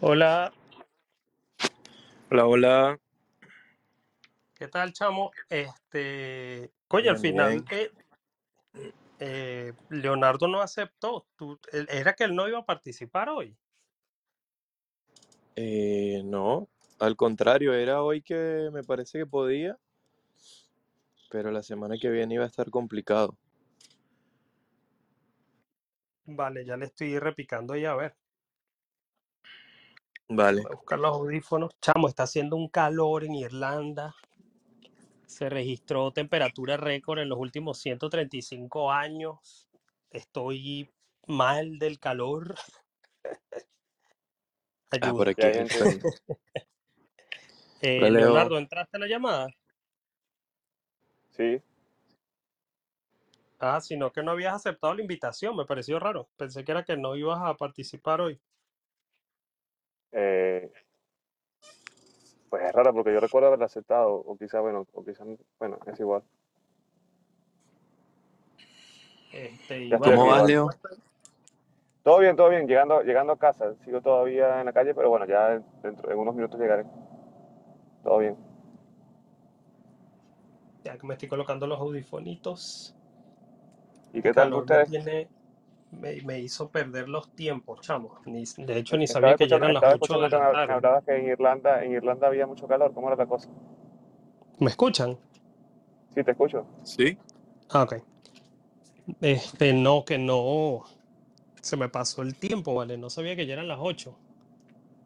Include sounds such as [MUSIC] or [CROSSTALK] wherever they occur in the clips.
Hola, Hola, hola. ¿qué tal, chamo? Este, coño, al Bien, final bien. eh, eh, Leonardo no aceptó. Tú, él- ¿era que él no iba a participar hoy? Eh, no, al contrario, era hoy que me parece que podía, pero la semana que viene iba a estar complicado. Vale, ya le estoy repicando ahí a ver. Vale. Voy a buscar los audífonos. Chamo, está haciendo un calor en Irlanda. Se registró temperatura récord en los últimos 135 años. Estoy mal del calor. [LAUGHS] Ah, por Ayuda. aquí. [LAUGHS] Eh. Leonardo, ¿entraste a la llamada? Sí, Ah, sino que no habías aceptado la invitación, me pareció raro. Pensé que era que no ibas a participar hoy. Eh, pues es raro porque yo recuerdo haberla aceptado, o quizá, bueno, o quizá, bueno, es igual. Este, ¿Cómo vas, igual. Leo? Todo bien, todo bien, llegando, llegando a casa, sigo todavía en la calle, pero bueno, ya dentro, en unos minutos llegaré. Todo bien. ya que me estoy colocando los audifonitos, ¿Y qué tal ustedes? tiene, me, me hizo perder los tiempos, chamo. Ni- de hecho, ni Estaba sabía que ya eran las estaba 8 de la tarde. hablabas que en Irlanda, en Irlanda había mucho calor, ¿cómo era la cosa? ¿Me escuchan? Sí, te escucho. Sí. Ah, ok. Este, no, que no. Se me pasó el tiempo, ¿vale? No sabía que ya eran las 8.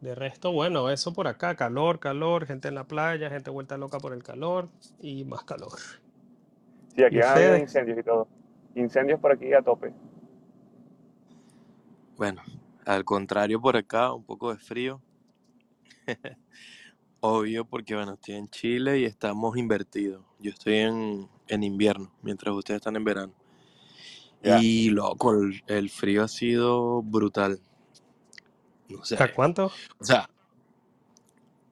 De resto, bueno, eso por acá, calor, calor, gente en la playa, gente vuelta loca por el calor y más calor. Sí, ¿Y aquí ustedes? incendios y todo. Incendios por aquí a tope. Bueno, al contrario por acá, un poco de frío. [LAUGHS] Obvio porque, bueno, estoy en Chile y estamos invertidos. Yo estoy en, en invierno, mientras ustedes están en verano. Y loco, el, el frío ha sido brutal. No sé. ¿A cuánto? O sea,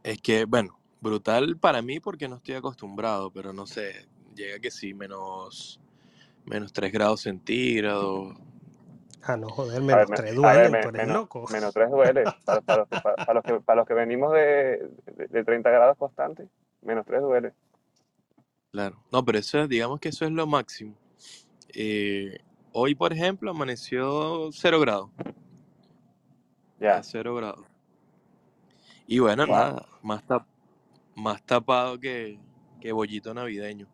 es que, bueno, brutal para mí porque no estoy acostumbrado, pero no sé, llega que sí, menos, menos 3 grados centígrados. Ah, no, joder, ver, menos ver, duelen, me- tú eres menos, loco. menos 3 duele. [LAUGHS] Para, para los que, para, para los que, para los que venimos de, de, de 30 grados constantes, menos 3 duele. Claro. No, pero eso es, digamos que eso es lo máximo. Eh, hoy, por ejemplo, amaneció 0 grados. Ya. A 0 grados. Y bueno, Wow. nada, más, tap- más tapado que, que bollito navideño.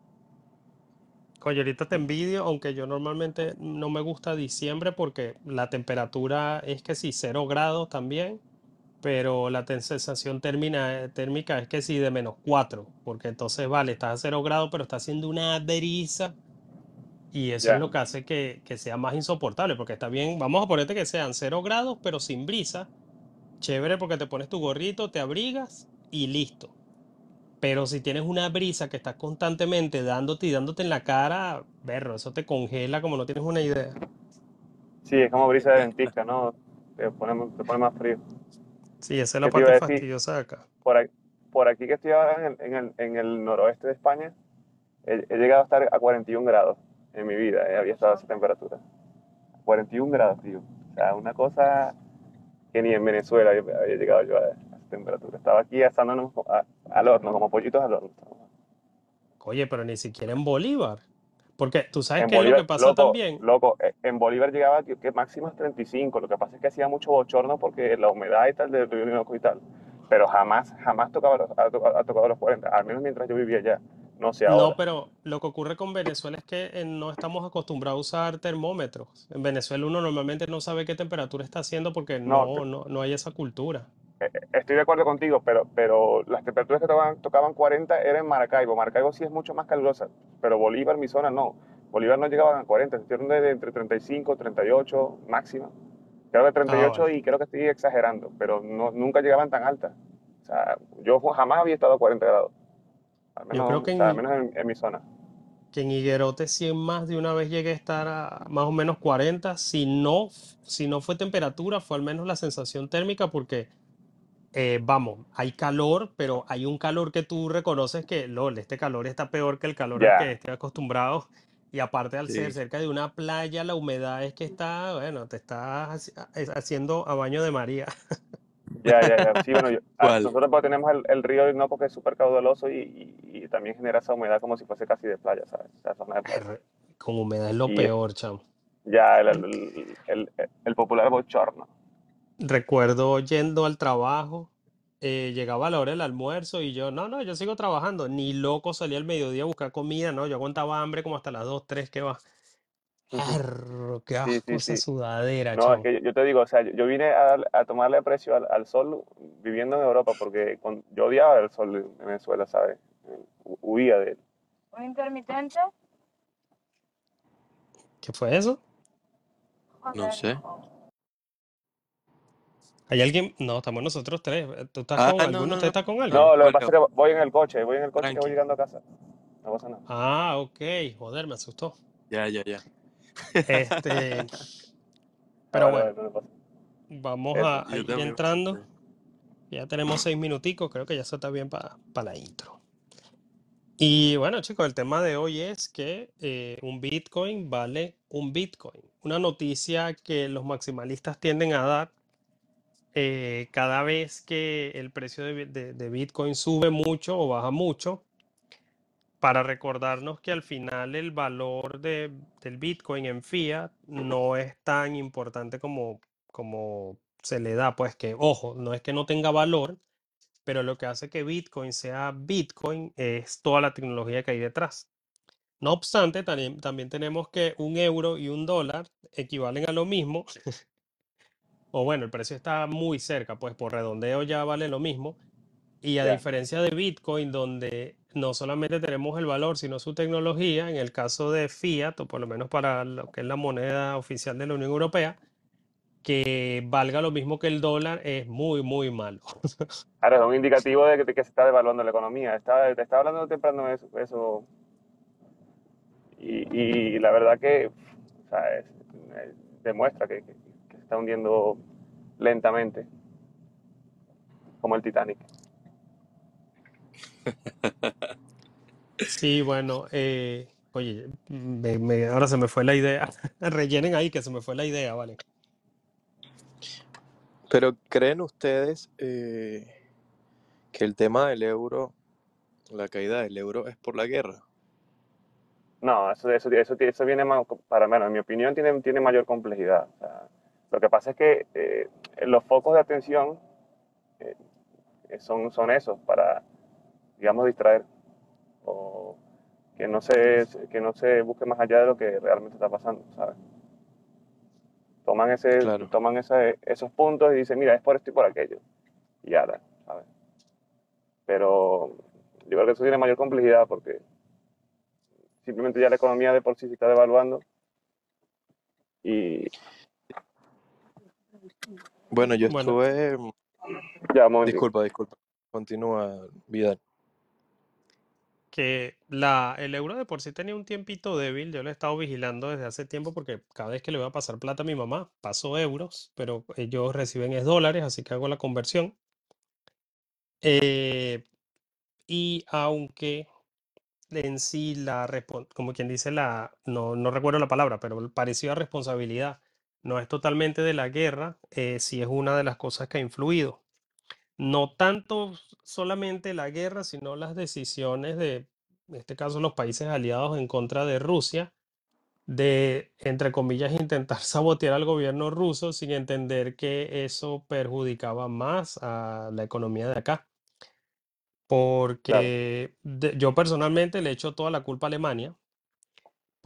Oye, ahorita te envidio, aunque yo normalmente no me gusta diciembre porque la temperatura es que sí, cero grados también, pero la ten- sensación términa- térmica es que sí, de menos cuatro, porque entonces, vale, estás a cero grados, pero está haciendo una brisa y eso es Ya. lo que hace que, que sea más insoportable, porque está bien, vamos a ponerte que sean cero grados, pero sin brisa, chévere porque te pones tu gorrito, te abrigas y listo. Pero si tienes una brisa que está constantemente dándote y dándote en la cara, berro, eso te congela como no tienes una idea. Sí, es como brisa de dentista, ¿no? [LAUGHS] Te pone, te pone más frío. Sí, esa es ¿Qué la parte fastidiosa de acá. Por aquí, por aquí que estoy ahora en el, en el, en el noroeste de España, he, he llegado a estar a 41 grados en mi vida. eh, había estado a esa temperatura. 41 grados, tío. O sea, una cosa que ni en Venezuela había, había llegado yo a esa temperatura. Estaba aquí asándonos a- al horno, como pollitos al horno. Oye, pero ni siquiera en Bolívar. Porque tú sabes es lo que loco, también. loco, eh, en Bolívar llegaba que, que máximo es 35. Lo que pasa es que hacía mucho bochorno porque la humedad y tal del río y tal. Pero jamás, jamás tocaba los, ha, tocado, los 40, al menos mientras yo vivía allá. No sé No, ahora. pero lo que ocurre con Venezuela es que eh, no estamos acostumbrados a usar termómetros. En Venezuela uno normalmente no sabe qué temperatura está haciendo porque No, no, no, no hay esa cultura. Eh, estoy de acuerdo contigo, pero, pero las temperaturas que tocaban, tocaban 40 eran en Maracaibo. Maracaibo sí es mucho más calurosa, pero Bolívar, mi zona, no. Bolívar no llegaban a 40, estuvieron de, entre 35, 38 máxima. Creo que Ah, 38 vale. y creo que estoy exagerando, pero no, nunca llegaban tan altas. O sea, yo jamás había estado a 40 grados, al Yo creo menos, que o sea, al en, menos en, en mi zona. que en Higuerote sí más de una vez llegué a estar a más o menos 40. Si no, si no fue temperatura, fue al menos la sensación térmica porque, eh, vamos, hay calor, pero hay un calor que tú reconoces que, lol, este calor está peor que el calor al que estoy acostumbrado. Y aparte al ser Sí. cerca de una playa, la humedad es que está, bueno, te estás ha- haciendo a baño de María. Ya, ya, ya. Sí, bueno, yo- [LAUGHS] ah, nosotros pues, tenemos el, el río Orinoco que es súper caudaloso y, y- y también genera esa humedad como si fuese casi de playa, ¿sabes? Esa zona de playa. Con humedad es lo Y peor, chamo. ya el, el, el- el- el popular bochorno. Recuerdo yendo al trabajo, eh, llegaba a la hora del almuerzo y yo, no, no, yo sigo trabajando. Ni loco salía al mediodía a buscar comida, no, yo aguantaba hambre como hasta las 2, 3 que va. Erro, qué asco sí, esa sí. sudadera, No, es chamo. que yo, yo te digo, o sea, yo, vine a, tomarle aprecio al, al sol viviendo en Europa porque con- yo odiaba el sol en Venezuela, ¿sabes? Hu- Huía de él. ¿Un intermitente? ¿Qué fue eso? No sé. ¿Hay alguien? No, estamos nosotros tres. ¿Tú estás Ah, con no, alguno? no, ¿Usted no. está con alguien? No, lo que pasa es que voy en el coche, voy en el coche que voy tranqui. llegando a casa. No pasa nada. Ah, ok. Joder, me asustó. Ya, ya, ya. Este, [LAUGHS] pero bueno, vamos a, ir también. entrando. Ya tenemos seis minuticos, creo que ya eso está bien para la intro. Y bueno, chicos, el tema de hoy es que eh, un Bitcoin vale un Bitcoin. Una noticia que los maximalistas tienden a dar eh, cada vez que el precio de, de Bitcoin sube mucho o baja mucho, para recordarnos que al final el valor de- del Bitcoin en fiat no es tan importante como, como se le da. Pues que, ojo, no es que no tenga valor, pero lo que hace que Bitcoin sea Bitcoin es toda la tecnología que hay detrás. No obstante, también, también tenemos que un euro y un dólar equivalen a lo mismo, o bueno, el precio está muy cerca, pues por redondeo ya vale lo mismo. Y a Ya. diferencia de Bitcoin, donde no solamente tenemos el valor, sino su tecnología, en el caso de Fiat, o por lo menos para lo que es la moneda oficial de la Unión Europea, que valga lo mismo que el dólar es muy, muy malo. [LAUGHS] Ahora, es un indicativo de que, que se está devaluando la economía. Estaba, te estaba hablando temprano eso. eso. Y, y la verdad que o sea, es- demuestra que, está hundiendo lentamente, como el Titanic. [LAUGHS] Sí, bueno, eh, oye, me- me- ahora se me fue la idea. [LAUGHS] Rellenen ahí que se me fue la idea, ¿vale? Pero ¿creen ustedes eh, que el tema del euro, la caída del euro, es por la guerra? No, eso, eso, eso, eso viene más, para bueno, en mi opinión, tiene, tiene mayor complejidad. O sea, lo que pasa es que eh, los focos de atención eh, son, son esos, para, digamos, distraer. O que no, se, que no se busque más allá de lo que realmente está pasando, ¿sabes? Toman, ese, Claro. toman ese- esos puntos y dicen, mira, es por esto y por aquello. Y está, ¿sabes? Pero yo creo que eso tiene mayor complejidad porque simplemente ya la economía de por sí se está devaluando y Bueno, yo Bueno. estuve... ya un momentico. Disculpa, disculpa. Continúa, Vidal. Que la, el euro de por sí tenía un tiempito débil, yo lo he estado vigilando desde hace tiempo porque cada vez que le voy a pasar plata a mi mamá, paso euros, pero ellos reciben es dólares, así que hago la conversión. Eh, y aunque en sí la, como quien dice la, no, no recuerdo la palabra, pero parecido a responsabilidad, no es totalmente de la guerra, eh, sí es una de las cosas que ha influido. No tanto solamente la guerra, sino las decisiones de, en este caso, los países aliados en contra de Rusia, de, entre comillas, [LAUGHS] intentar sabotear al gobierno ruso sin entender que eso perjudicaba más a la economía de acá. Porque de- yo personalmente le echo toda la culpa a Alemania,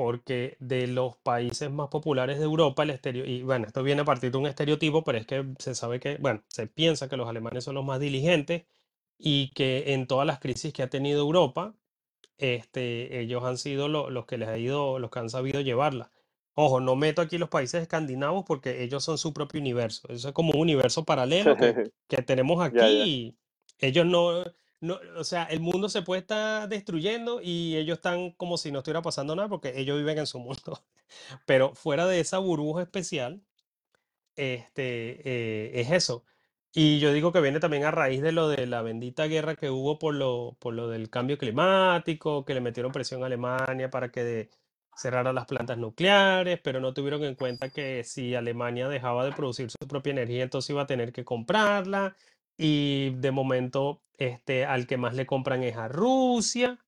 porque de los países más populares de Europa, el estereo, y bueno, esto viene a partir de un estereotipo, pero es que se sabe que, bueno, se piensa que los alemanes son los más diligentes y que en todas las crisis que ha tenido Europa, este, ellos han sido lo- los que les ha ido, los que han sabido llevarla. Ojo, no meto aquí los países escandinavos porque ellos son su propio universo. Eso es como un universo [LAUGHS] paralelo que, que tenemos aquí Ya, ya. y ellos no, no, o sea, el mundo se puede estar destruyendo y ellos están como si no estuviera pasando nada porque ellos viven en su mundo. [LAUGHS] Pero fuera de esa burbuja especial, este, eh, es eso. Y yo digo que viene también a raíz de lo de la bendita guerra que hubo por lo, por lo del cambio climático, que le metieron presión a Alemania para que de- cerraron las plantas nucleares, pero no tuvieron en cuenta que si Alemania dejaba de producir su propia energía, entonces iba a tener que comprarla. Y de momento, este, al que más le compran es a Rusia.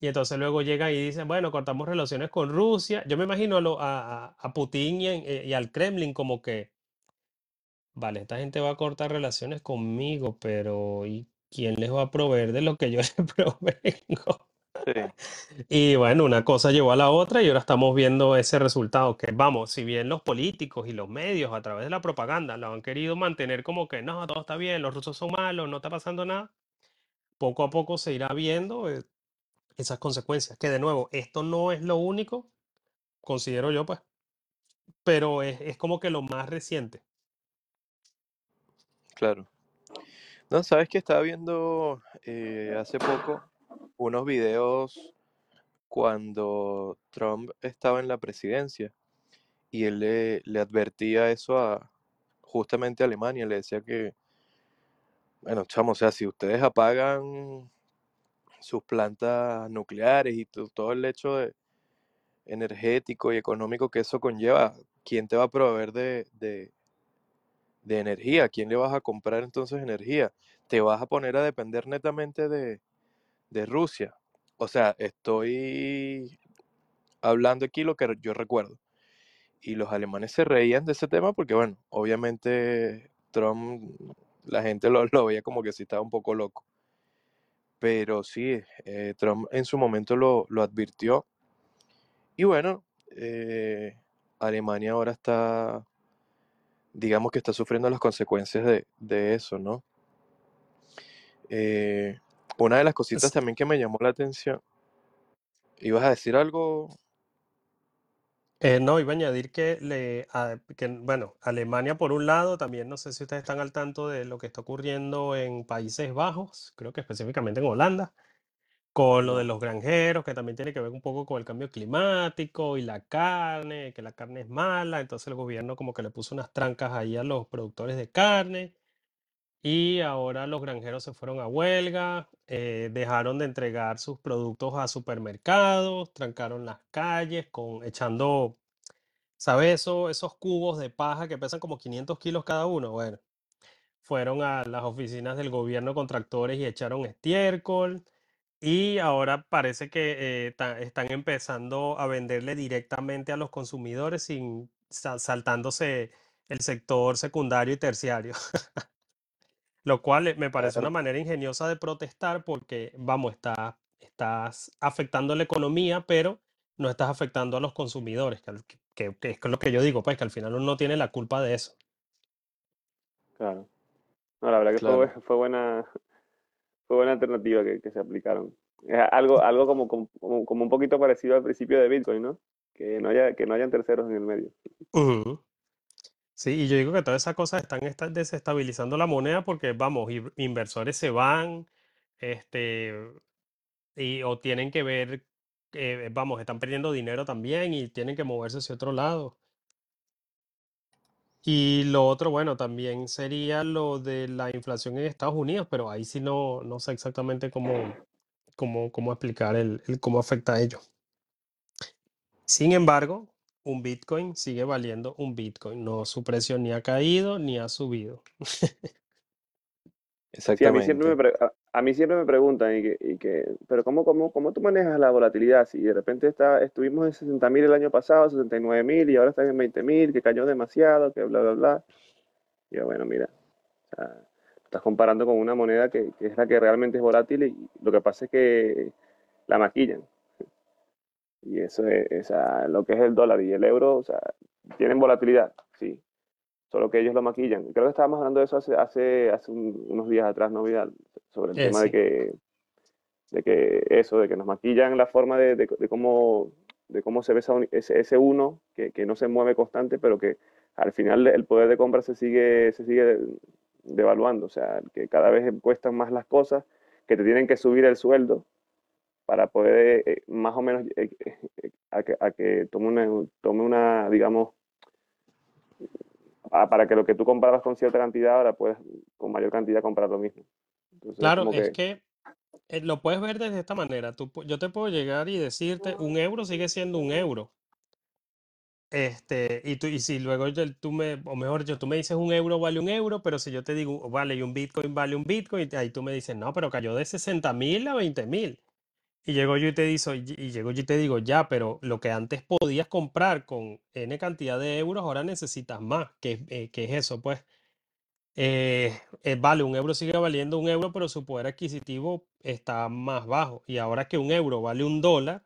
Y entonces luego llega y dice, bueno, cortamos relaciones con Rusia. Yo me imagino a, a, Putin eh, y al Kremlin como que, vale, esta gente va a cortar relaciones conmigo, pero ¿y quién les va a proveer de lo que yo [LAUGHS] les provengo? Sí, [LAUGHS] Y bueno, una cosa llevó a la otra y ahora estamos viendo ese resultado, que vamos, si bien los políticos y los medios a través de la propaganda lo han querido mantener como que no, todo está bien, los rusos son malos, no está pasando nada, poco a poco se irá viendo eh, esas consecuencias, que de nuevo, esto no es lo único, considero yo pues, pero es, es como que lo más reciente. claro. No, sabes que estaba viendo eh, hace poco unos videos cuando Trump estaba en la presidencia y él le, le advertía eso a justamente a Alemania, le decía que, bueno, chamo, o sea, si ustedes apagan sus plantas nucleares y to- todo el hecho de energético y económico que eso conlleva, ¿quién te va a proveer de, de, de energía? ¿Quién le vas a comprar entonces energía? ¿Te vas a poner a depender netamente de, de Rusia? O sea, estoy hablando aquí lo que yo recuerdo. Y los alemanes se reían de ese tema porque, bueno, obviamente Trump, la gente lo, [LAUGHS] lo veía como que sí estaba un poco loco. Pero sí, eh, Trump en su momento lo, lo advirtió. Y bueno, eh, Alemania ahora está, digamos que está sufriendo las consecuencias de, de eso, ¿no? Eh, una de las cositas Es- también que me llamó la atención, ¿ibas a decir algo? Eh, no, iba a añadir que, le, a- que, bueno, Alemania por un lado, también no sé si ustedes están al tanto de lo que está ocurriendo en Países Bajos, creo que específicamente en Holanda, con lo de No. los granjeros, que también tiene que ver un poco con el cambio climático y la carne, que la carne es mala, entonces el gobierno como que le puso unas trancas ahí a los productores de carne y ahora los granjeros se fueron a huelga, eh, dejaron de entregar sus productos a supermercados, trancaron las calles con echando, ¿sabes? Eso, esos cubos de paja que pesan como 500 kilos cada uno, bueno, fueron a las oficinas del gobierno con tractores y echaron estiércol. Y ahora parece que eh, están empezando a venderle directamente a los consumidores sin sa- saltándose el sector secundario y terciario. [LAUGHS] Lo cual eh, me parece una manera ingeniosa de protestar porque, vamos, está, estás afectando la economía, pero no estás afectando a los consumidores, que, que- que es lo que yo digo, pues que al final uno no tiene la culpa de eso. Claro. No, la verdad que fue, claro. bu- fue buena, [LAUGHS] fue buena alternativa que, que se aplicaron. Es algo, algo como, como, como un poquito parecido al principio de Bitcoin, ¿no? Que no haya, que no hayan terceros en el medio. Sí, y yo digo que todas esas cosas están esta- desestabilizando la moneda porque, vamos, in- inversores se van, este, y, o tienen que ver, vamos, están perdiendo dinero también y tienen que moverse hacia otro lado. Y lo otro, bueno, también sería lo de la inflación en Estados Unidos, pero ahí sí no, no sé exactamente cómo, cómo, cómo explicar el, cómo afecta a ello. Sin embargo, un Bitcoin sigue valiendo un Bitcoin. No, su precio ni ha caído ni ha subido. Sí, a mí siempre me, Exactamente. pre- a, a mí siempre me preguntan, y que, y que, pero ¿cómo, cómo, cómo tú manejas la volatilidad? Si de repente está, estuvimos en 60 mil el año pasado, 69 mil, y ahora están en 20 mil, que cayó demasiado, que bla, bla, bla. Y yo, bueno, mira, o sea, estás comparando con una moneda que, que es la que realmente es volátil y lo que pasa es que la maquillan. Y eso es, o sea, lo que es el dólar y el euro, o sea, tienen volatilidad, sí, solo que ellos lo maquillan. Creo que estábamos hablando de eso hace, hace, hace un- unos días atrás, ¿no, Vidal? Sobre el Eh, tema de que, de que eso, de que nos maquillan la forma de, de- de cómo, de cómo se ve esa ese, ese uno, que, que no se mueve constante, pero que al final el poder de compra se sigue, se sigue devaluando, o sea, que cada vez cuestan más las cosas, que te tienen que subir el sueldo para poder eh, más o menos eh, eh, a que, a que tome una, tome una, digamos, a- para que lo que tú comprabas con cierta cantidad ahora puedes con mayor cantidad comprar lo mismo. Entonces claro, es que, que eh, lo puedes ver desde esta manera. Tú, yo te puedo llegar y decirte, un euro sigue siendo un euro. Este, y tú, y si luego yo- tú me, o mejor yo, tú me dices un euro vale un euro, pero si yo te digo, vale, y un Bitcoin vale un Bitcoin, ahí tú me dices, no, pero cayó de 60 mil a 20 mil. Y llego yo y te digo, y llego yo y te digo, ya, pero lo que antes podías comprar con N cantidad de euros, ahora necesitas más. ¿Qué, es- eh, qué es eso? Pues, eh, eh, vale, un euro sigue valiendo un euro, pero su poder adquisitivo está más bajo. Y ahora que un euro vale un dólar,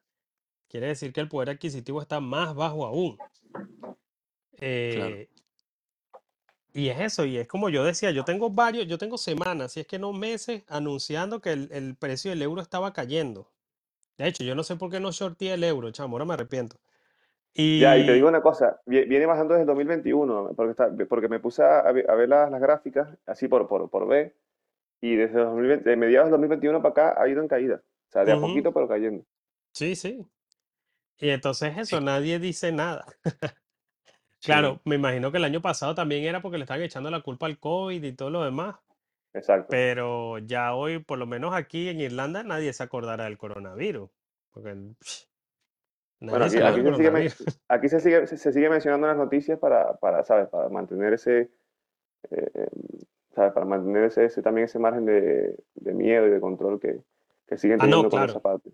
quiere decir que el poder adquisitivo está más bajo aún. Claro. Y es eso, y es como yo decía, yo tengo varios, yo tengo semanas, si es que no meses, anunciando que el, el precio del euro estaba cayendo. De hecho, yo no sé por qué no shorté el euro, chamo, ahora me arrepiento. Ya, y te digo Y... una cosa, vie- viene bajando desde el 2021, porque, está, porque me puse a, ver a ver las, las gráficas, así por, por, por ver, y desde 2020, de mediados del 2021 para acá ha ido en caída. O sea, de a ujú, poquito, pero cayendo. Sí, sí. Y entonces eso, Es- nadie dice nada. [LAUGHS] Sí, Claro, me imagino que el año pasado también era porque le estaban echando la culpa al COVID y todo lo demás, Exacto. pero ya hoy, por lo menos aquí en Irlanda, nadie se acordará del coronavirus, porque pff, Bueno, aquí, sabe aquí se sigue, [LAUGHS] aquí se sigue, se, se sigue mencionando en las noticias para, para, ¿sabes? Para mantener ese, eh, eh, ¿sabes? Para mantener ese, ese- también ese margen de, de miedo y de control que, que siguen Ah, no, teniendo con esa claro. parte.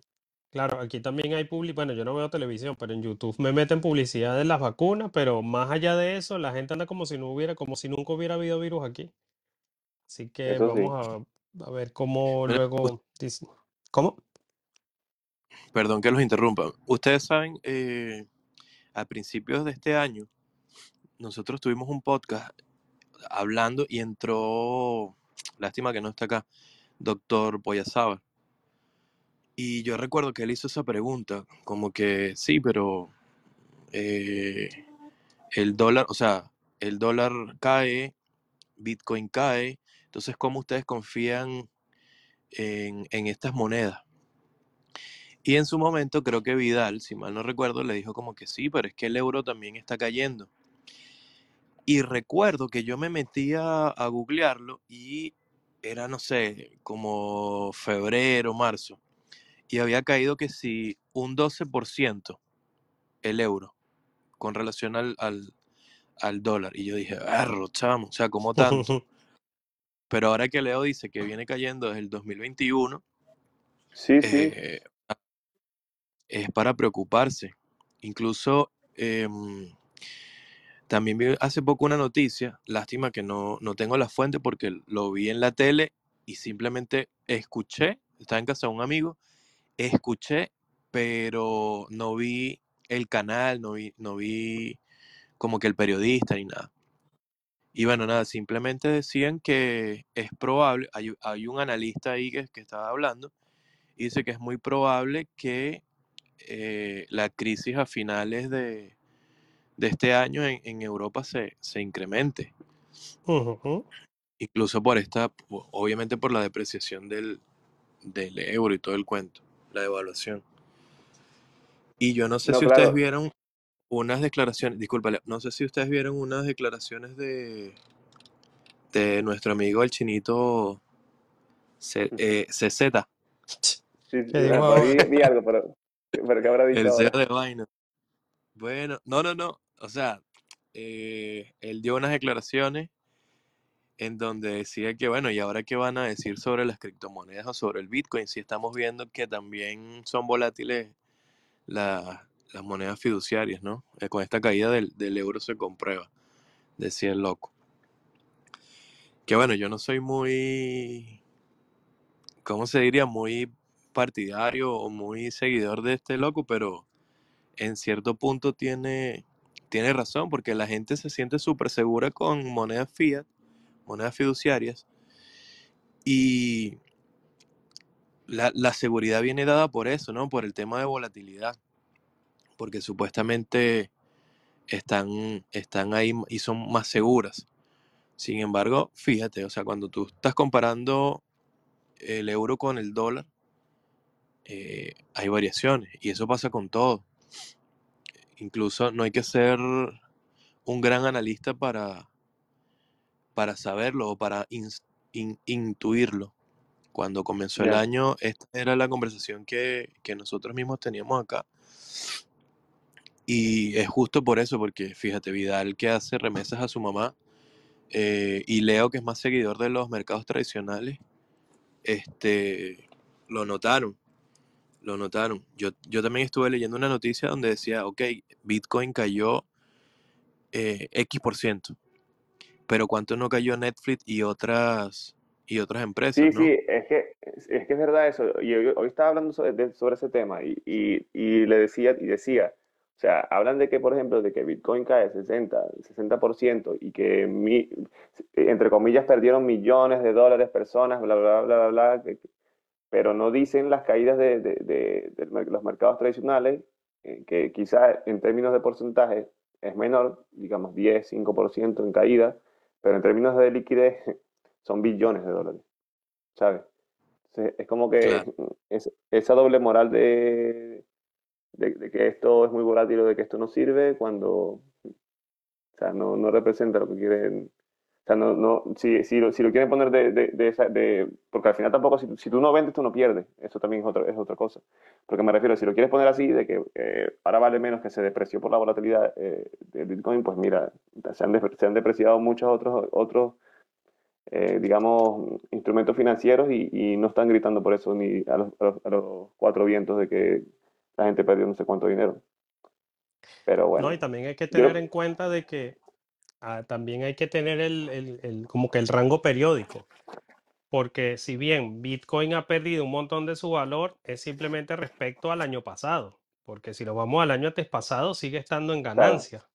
Claro, aquí también hay publicidad, bueno, yo no veo televisión, pero en YouTube me meten publicidad de las vacunas, pero más allá de eso, la gente anda como si no hubiera, como si nunca hubiera habido virus aquí. Así que Eso sí. vamos a, a ver cómo luego ¿Cómo? perdón que los interrumpa. Ustedes saben, eh, a principios de este año, nosotros tuvimos un podcast hablando y entró, lástima que no está acá, doctor Poyazábal. Y yo recuerdo que él hizo esa pregunta, como que sí, pero eh, el dólar, o sea, el dólar cae, Bitcoin cae, entonces ¿cómo ustedes confían en, estas monedas? Y en su momento creo que Vidal, si mal no recuerdo, le dijo como que sí, pero es que el euro también está cayendo. Y recuerdo que yo me metí a, googlearlo y era, no sé, como febrero, marzo. Y había caído que sí, un 12% el euro con relación al, al, dólar. Y yo dije, berro, chamo, o sea, ¿cómo tanto? [LAUGHS] Pero ahora que Leo dice que viene cayendo desde el 2021, Sí, sí. eh, es para preocuparse. Incluso em, también vi hace poco una noticia, lástima que no, no tengo la fuente porque lo vi en la tele y simplemente escuché, estaba en casa de un amigo, escuché, pero no vi el canal, no vi, no vi como que el periodista ni nada. Y bueno, nada, simplemente decían que es probable, hay, hay un analista ahí que, que estaba hablando, y dice que es muy probable que eh, la crisis a finales de, de este año en, en Europa se, se incremente. Incluso por esta, obviamente por la depreciación del, del euro y todo el cuento, la devaluación. Y yo no sé No, si ustedes vieron unas declaraciones, discúlpale, no sé si ustedes vieron unas declaraciones de, de nuestro amigo el chinito C- eh, CZ, Sí, sí, vi, vi algo, pero, pero ¿qué habrá dicho el CEO de Binance. Bueno, no, no, no, o sea, eh, él dio unas declaraciones en donde decía que, bueno, ¿y ahora qué van a decir sobre las criptomonedas o sobre el Bitcoin? Si estamos viendo que también son volátiles la- las monedas fiduciarias, ¿no? Eh, con esta caída del, euro se comprueba, decía el loco. Que bueno, yo no soy muy, ¿cómo se diría? Muy partidario o muy seguidor de este loco, pero en cierto punto tiene, tiene razón, porque la gente se siente súper segura con monedas fiat, monedas fiduciarias, y la seguridad viene dada por eso, ¿no? Por el tema de volatilidad, porque supuestamente están, están ahí y son más seguras. Sin embargo, fíjate, o sea, cuando tú estás comparando el euro con el dólar, eh, hay variaciones, y eso pasa con todo. Incluso no hay que ser un gran analista para, para saberlo o para ins- in- intuirlo. Cuando comenzó el Ya. año, esta era la conversación que, que nosotros mismos teníamos acá. Y es justo por eso, porque fíjate, Vidal que hace remesas a su mamá eh, y Leo que es más seguidor de los mercados tradicionales, este, lo notaron, lo notaron. Yo, yo también estuve leyendo una noticia donde decía, ok, Bitcoin cayó eh, X por ciento, pero ¿cuánto no cayó Netflix y otras, y otras empresas, Sí, no? sí, es que es, que es verdad eso. Y hoy, hoy estaba hablando sobre, sobre ese tema y, y, y le decía, y decía, o sea, hablan de que, por ejemplo, de que Bitcoin cae 60, 60% y que, mi- entre comillas, perdieron millones de dólares personas, bla, bla, bla, bla, bla, pero no dicen las caídas de, de- de- de los mercados tradicionales, eh, que quizás en términos de porcentaje es menor, digamos 10, 5% en caída, pero en términos de liquidez [LAUGHS] son billones de dólares. ¿sabes? Entonces, es como que Claro. es- esa doble moral de, de, de que esto es muy volátil o de que esto no sirve cuando o sea, no, no representa lo que quieren. O sea, no, no, si, si, lo, si lo quieren poner de, de, de esa, de, porque al final tampoco, si, si tú no vendes, tú no pierdes. Eso también es otra, es otra cosa. Porque me refiero, si lo quieres poner así, de que eh, ahora vale menos que se depreció por la volatilidad eh, del Bitcoin, pues mira, se han, depre- se han depreciado muchos otros, otros eh, digamos, instrumentos financieros y, y no están gritando por eso ni a los, a los- a los cuatro vientos de que la gente perdió no sé cuánto dinero. Pero No, y bueno, también hay que yo, tener en cuenta de que ah, también hay que tener el, el- el- como que el rango periódico, porque si bien Bitcoin ha perdido un montón de su valor, es simplemente respecto al año pasado, porque si lo vamos al año antes pasado, sigue estando en ganancia,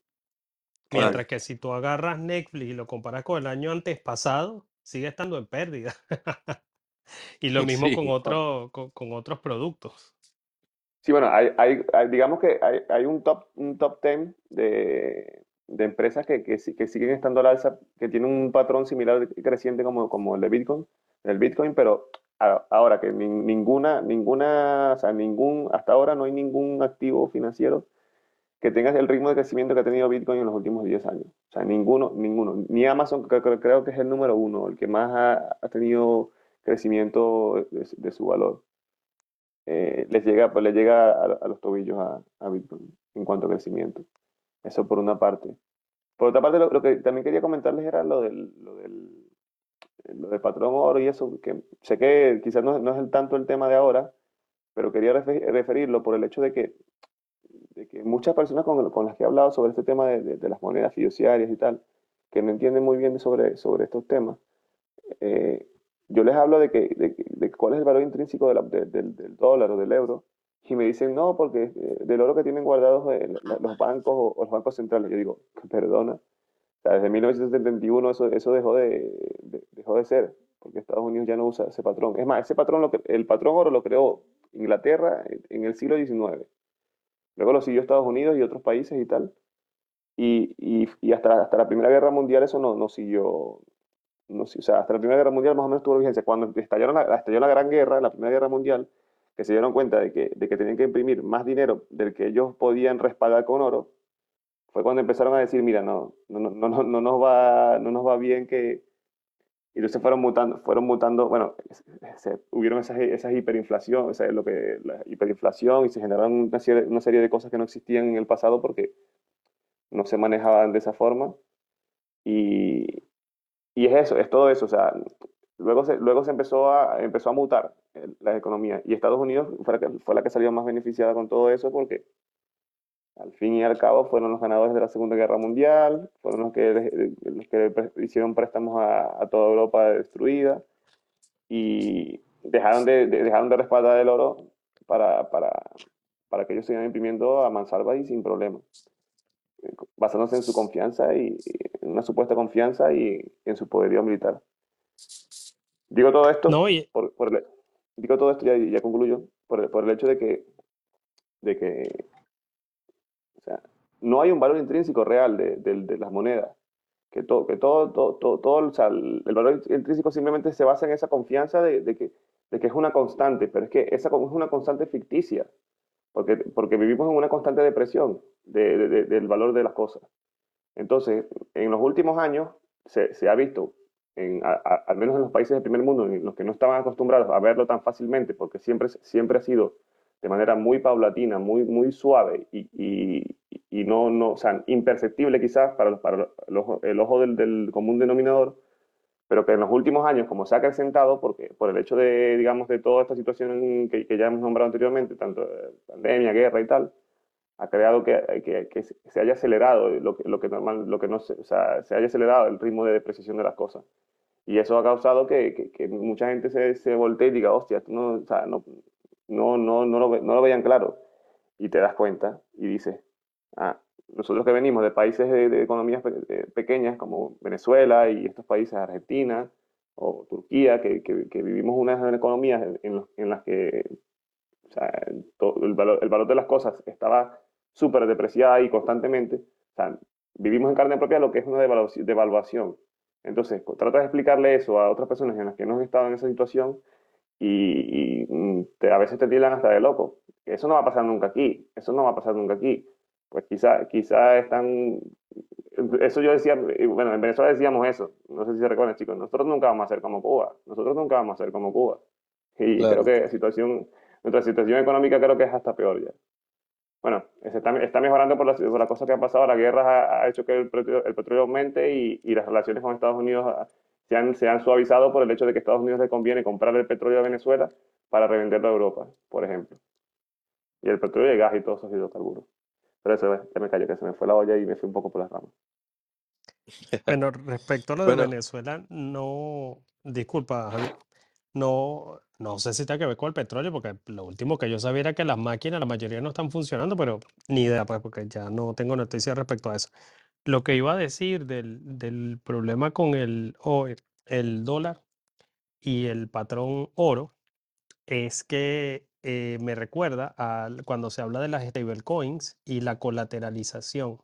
Claro. mientras que si tú agarras Netflix y lo comparas con el año antes pasado, sigue estando en pérdida. [LAUGHS] Y lo mismo con otro, con, con otros productos. Sí, bueno, hay, hay, hay- digamos que hay, hay un top, un top 10 de, de empresas que, que, que siguen estando al alza, que tienen un patrón similar de- creciente como, como el de Bitcoin, el Bitcoin, pero ahora que nin- ninguna, ninguna, o sea, ningún, hasta ahora no hay ningún activo financiero que tenga el ritmo de crecimiento que ha tenido Bitcoin en los últimos 10 años. O sea, ninguno, ninguno. Ni Amazon, que creo, que es el número uno, el que más ha, ha tenido crecimiento de su valor eh, les llega, pues les llega a, a los tobillos a, a Bitcoin en cuanto a crecimiento. Eso por una parte. Por otra parte, lo, lo que también quería comentarles era lo del, lo del, lo del patrón oro y eso, que sé que quizás no, no es el, tanto el tema de ahora, pero quería refe- referirlo por el hecho de que, de que muchas personas con, con las que he hablado sobre este tema de, de- de las monedas fiduciarias y tal, que no entienden muy bien sobre, sobre estos temas, eh, yo les hablo de, que, de, que- de cuál es el valor intrínseco de la- de- del, del dólar o del euro, y me dicen, no, porque eh, del oro que tienen guardados eh, los bancos o, los bancos centrales. Yo digo, [LAUGHS] perdona, o sea, desde 1971 eso, eso dejó, de, de- dejó de ser, porque Estados Unidos ya no usa ese patrón. Es más, ese patrón, lo, cre- el patrón oro lo creó Inglaterra en el siglo XIX. Luego lo siguió Estados Unidos y otros países y tal. Y, y, y hasta, hasta la Primera Guerra Mundial eso no, no siguió, no, sé, o sea, hasta la Primera Guerra Mundial más o menos tuvo vigencia. Cuando estallaron la, estalló la Gran Guerra, la Primera Guerra Mundial, que se dieron cuenta de que, de que tenían que imprimir más dinero del que ellos podían respaldar con oro, fue cuando empezaron a decir, mira, no, no, no, no, no nos, va, no nos va bien que... Y entonces fueron mutando, fueron mutando, bueno, se, hubieron esas, esas hiperinflación, o sea, lo que, la hiperinflación y se generaron una serie, una serie de cosas que no existían en el pasado porque no se manejaban de esa forma. Y, y es eso, es todo eso. O sea, luego se, luego se empezó, a, empezó a mutar el- la economía y Estados Unidos fue la, que, fue la que salió más beneficiada con todo eso porque al fin y al cabo fueron los ganadores de la Segunda Guerra Mundial, fueron los que, los que hicieron préstamos a, a toda Europa destruida y dejaron de, de- dejaron de respaldar el oro para, para, para que ellos sigan imprimiendo a mansalva y sin problema basándose en su confianza y en una supuesta confianza y en su poderío militar. Digo todo esto No, y por, por el, digo todo esto ya, ya concluyo por el, por el hecho de que de que o sea, no hay un valor intrínseco real de, de- de las monedas que todo que todo todo, todo, todo, o sea, el, el valor intrínseco simplemente se basa en esa confianza de, de que de que es una constante pero es que esa es una constante ficticia porque, porque vivimos en una constante depresión de- de- de- del valor de las cosas. Entonces, en los últimos años se, se ha visto al menos en los países del primer mundo, en los que no estaban acostumbrados a verlo tan fácilmente, porque siempre, siempre ha sido de manera muy paulatina, muy, muy suave y, y, no, no, o sea, imperceptible quizás para, para el ojo del, del, común denominador, pero que en los últimos años, como se ha acrecentado, porque, por el hecho de, digamos, de toda esta situación que, que ya hemos nombrado anteriormente, tanto pandemia, guerra y tal, ha creado que, que, que, se haya acelerado lo que, lo que normal, lo que no se, o sea, se haya acelerado el ritmo de depreciación de las cosas. Y eso ha causado que, mucha gente se, se voltee y diga, hostia, no, o sea, no, no, no, no, lo, no lo veían claro. Y te das cuenta y dices, ah, nosotros que venimos de países de, economías pequeñas como Venezuela y estos países, Argentina o Turquía, que, que, vivimos unas economías en, en las que o sea, el, valor, el valor de las cosas estaba súper depreciada y constantemente. O sea, vivimos en carne propia lo que es una devaluación. Entonces, trata de explicarle eso a otras personas en las que no han estado en esa situación y, mm, a veces te tiran hasta de loco. Eso no va a pasar nunca aquí, eso no va a pasar nunca aquí. Pues quizá, quizá están... Eso yo decía, bueno, en Venezuela decíamos eso, no sé si se recuerdan chicos, nosotros nunca vamos a ser como Cuba, nosotros nunca vamos a ser como Cuba. Y creo que situación, nuestra situación económica creo que es hasta peor ya bueno, está, está mejorando por las, por cosas que han pasado. La guerra ha, hecho que el petróleo, aumente y, y, las relaciones con Estados Unidos ah, se han, se han suavizado por el hecho de que a Estados Unidos le conviene comprar el petróleo a Venezuela para revenderlo a Europa, por ejemplo. Y el petróleo y el gas y todos esos hidrocarburos. Pero eso ya me cayó, que se me fue la olla y me fui un poco por las ramas. Bueno, respecto a lo de Venezuela, no, disculpa, no, no sé si tiene que ver con el petróleo, porque lo último que yo sabía era que las máquinas, la mayoría no están funcionando, pero ni idea, pues, porque ya no tengo noticias respecto a eso. Lo que iba a decir del, del problema con el, el dólar y el patrón oro es que eh, me recuerda a cuando se habla de las stablecoins y la colateralización.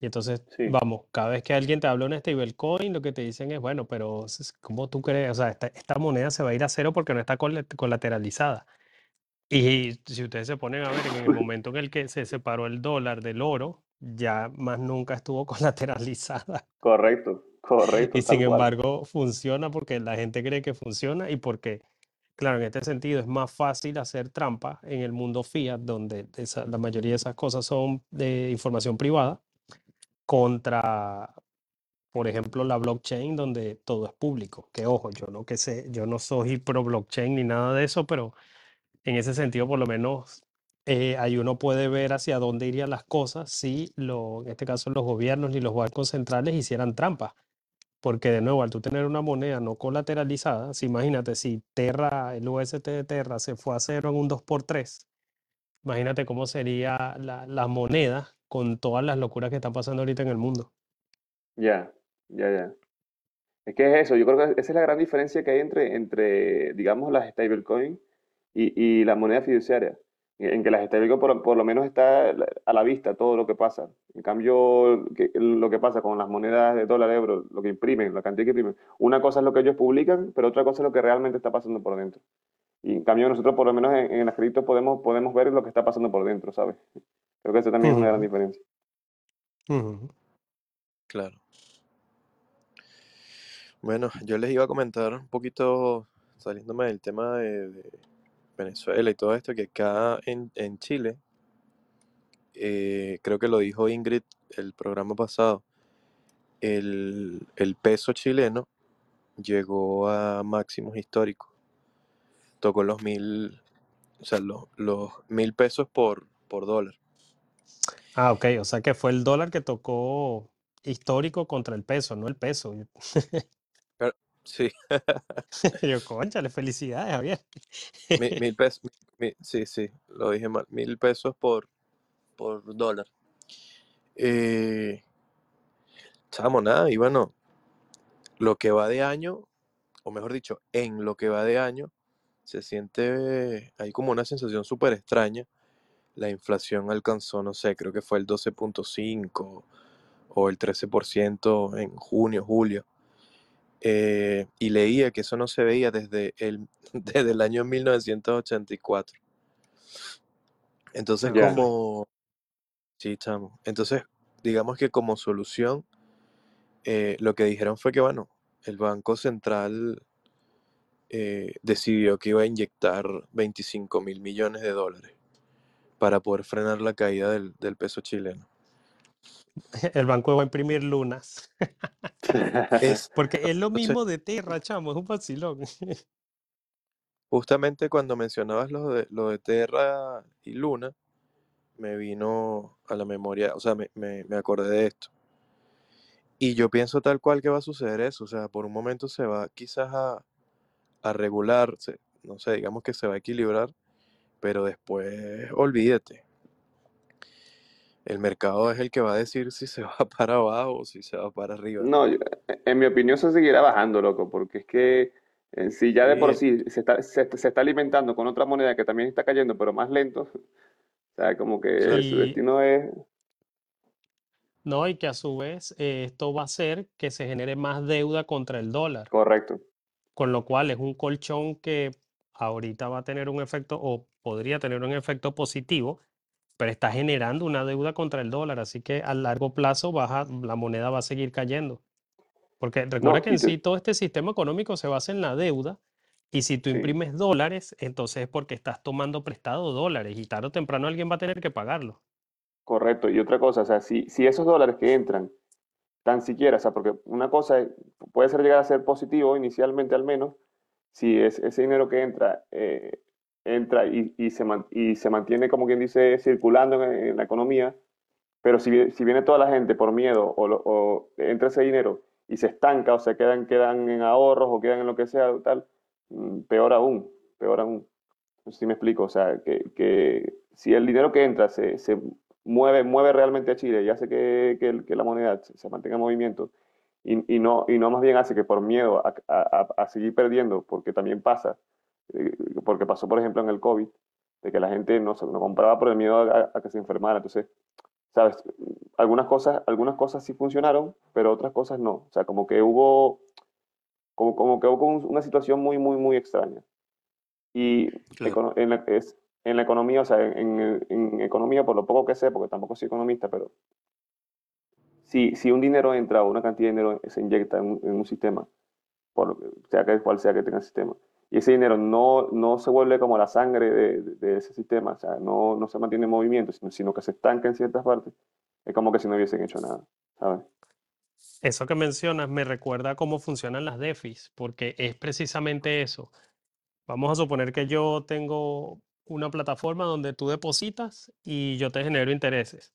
Y entonces, vamos, cada vez que alguien te habla de una stablecoin, lo que te dicen es, bueno, pero ¿cómo tú crees? O sea, esta, moneda se va a ir a cero porque no está colateralizada. Y si ustedes se ponen a ver, en el [LAUGHS] momento en el que se separó el dólar del oro, ya más nunca estuvo [LAUGHS] colateralizada. Correcto, correcto. Y sin embargo, funciona porque la gente cree que funciona y porque, claro, en este sentido es más fácil hacer trampa en el mundo fiat, donde la mayoría de esas cosas son de información privada contra, por ejemplo, la blockchain donde todo es público. Que ojo, yo no que sé, yo no soy pro blockchain ni nada de eso, pero en ese sentido, por lo menos, eh, ahí uno puede ver hacia dónde irían las cosas si, en este caso, los gobiernos ni los bancos centrales hicieran trampas. Porque de nuevo, al tú tener una moneda no colateralizada, si imagínate si Terra, el UST de Terra se fue a cero en un 2x3, imagínate cómo sería la, la moneda con todas las locuras que están pasando ahorita en el mundo. Ya, ya, ya. Es que es eso, yo creo que esa es la gran diferencia que hay entre, entre digamos, las stablecoins y, y la moneda fiduciaria. En que las stablecoins por, por, lo menos está a la vista todo lo que pasa. En cambio, lo que pasa con las monedas de dólar, euro, lo que imprimen, la cantidad que imprimen, una cosa es lo que ellos publican, pero otra cosa es lo que realmente está pasando por dentro. Y en cambio nosotros por lo menos en, en las créditos podemos, podemos ver lo que está pasando por dentro, ¿sabes? Creo que eso también es una gran diferencia. Claro. Bueno, yo les iba a comentar un poquito, saliéndome del tema de, Venezuela y todo esto, que acá en, Chile, eh, creo que lo dijo Ingrid el programa pasado, el, peso chileno llegó a máximos históricos. Tocó los mil, o sea, los, los mil pesos por, por dólar. Ah, ok, o sea que fue el dólar que tocó histórico contra el peso, no el peso. [LAUGHS] sí, [LAUGHS] Yo, conchale, felicidades, Javier. mil, [LAUGHS] pesos, sí, sí, lo dije mal, mil pesos por, por dólar. Eh, chamo, nada, y bueno, lo que va de año, o mejor dicho, en lo que va de año, se siente, hay como una sensación súper extraña la inflación alcanzó, no sé, creo que fue el 12.5 o el 13% en junio, julio. Eh, y leía que eso no se veía desde el, [LAUGHS] desde el año 1984. Entonces, como... Sí, chamo. Entonces, digamos que como solución, eh, lo que dijeron fue que, bueno, el Banco Central eh, decidió que iba a inyectar 25 mil millones de dólares para poder frenar la caída del, del peso chileno. El banco va a imprimir lunas. [LAUGHS] Es, Porque es lo mismo de Terra, chamo, es un vacilón. [LAUGHS] justamente cuando mencionabas lo de, lo de Terra y Luna, me vino a la memoria, o sea, me, me, me acordé de esto. Y yo pienso tal cual que va a suceder eso, o sea, por un momento se va quizás a, a regular, se- no sé, digamos que se va a equilibrar, pero después olvídate. El mercado es el que va a decir si se [LAUGHS] va para abajo o si se va para arriba. No, yo- en mi opinión se seguirá bajando, loco, porque es que eh, si ya de por Sí, sí se está, se, se está alimentando con otra moneda que también está cayendo, pero más lento, [LAUGHS] o sea, como que su destino es no, y que a su vez eh, esto va a hacer que se genere más deuda contra el dólar, correcto. con lo cual es un colchón que ahorita va a tener un efecto o podría tener un efecto positivo, pero está generando una deuda contra el dólar, así que a largo plazo baja, la moneda va a seguir cayendo. Porque recuerda No, que en te- sí todo este sistema económico se basa en la deuda y si tú sí, imprimes dólares, entonces es porque estás tomando prestado dólares y tarde o temprano alguien va a tener que pagarlo. correcto. Y otra cosa, o sea, si, si esos dólares que entran, tan siquiera, o sea, porque una cosa puede ser llegar a ser positivo inicialmente al menos, si es, ese dinero que entra, eh, entra y, y se, y se mantiene, como quien dice, circulando en, en la economía, pero si, si viene toda la gente por miedo o, o entra ese dinero y se estanca o se quedan, quedan en ahorros o quedan en lo que sea, tal, mm, peor aún, peor aún. No sé si me explico, o sea, que, que si el dinero que entra se, se mueve, mueve realmente a Chile y hace que, que que la moneda se, mantenga en movimiento y, y no, y no más bien hace que por miedo a, a- a- seguir perdiendo, porque también pasa, porque pasó por ejemplo en el COVID, de que la gente no, no compraba por el miedo a, a que se enfermara, entonces, ¿sabes? Algunas cosas, algunas cosas sí funcionaron, pero otras cosas no, o sea, como que hubo, como, como que hubo un- una situación muy, muy, muy extraña. Y Claro. en la, es, en la economía, o sea, en, en- economía, por lo poco que sé, porque tampoco soy economista, pero si, si un dinero entra o una cantidad de dinero se inyecta en un, en un sistema, por, sea que cual sea que tenga el sistema, y ese dinero no, no se vuelve como la sangre de, de- ese sistema, o sea, no, no se mantiene en movimiento, sino, sino que se estanca en ciertas partes, es como que si no hubiesen hecho nada, ¿sabes? Eso que mencionas me recuerda a cómo funcionan las DeFis, porque es precisamente eso. Vamos a suponer que yo tengo una plataforma donde tú depositas y yo te genero intereses.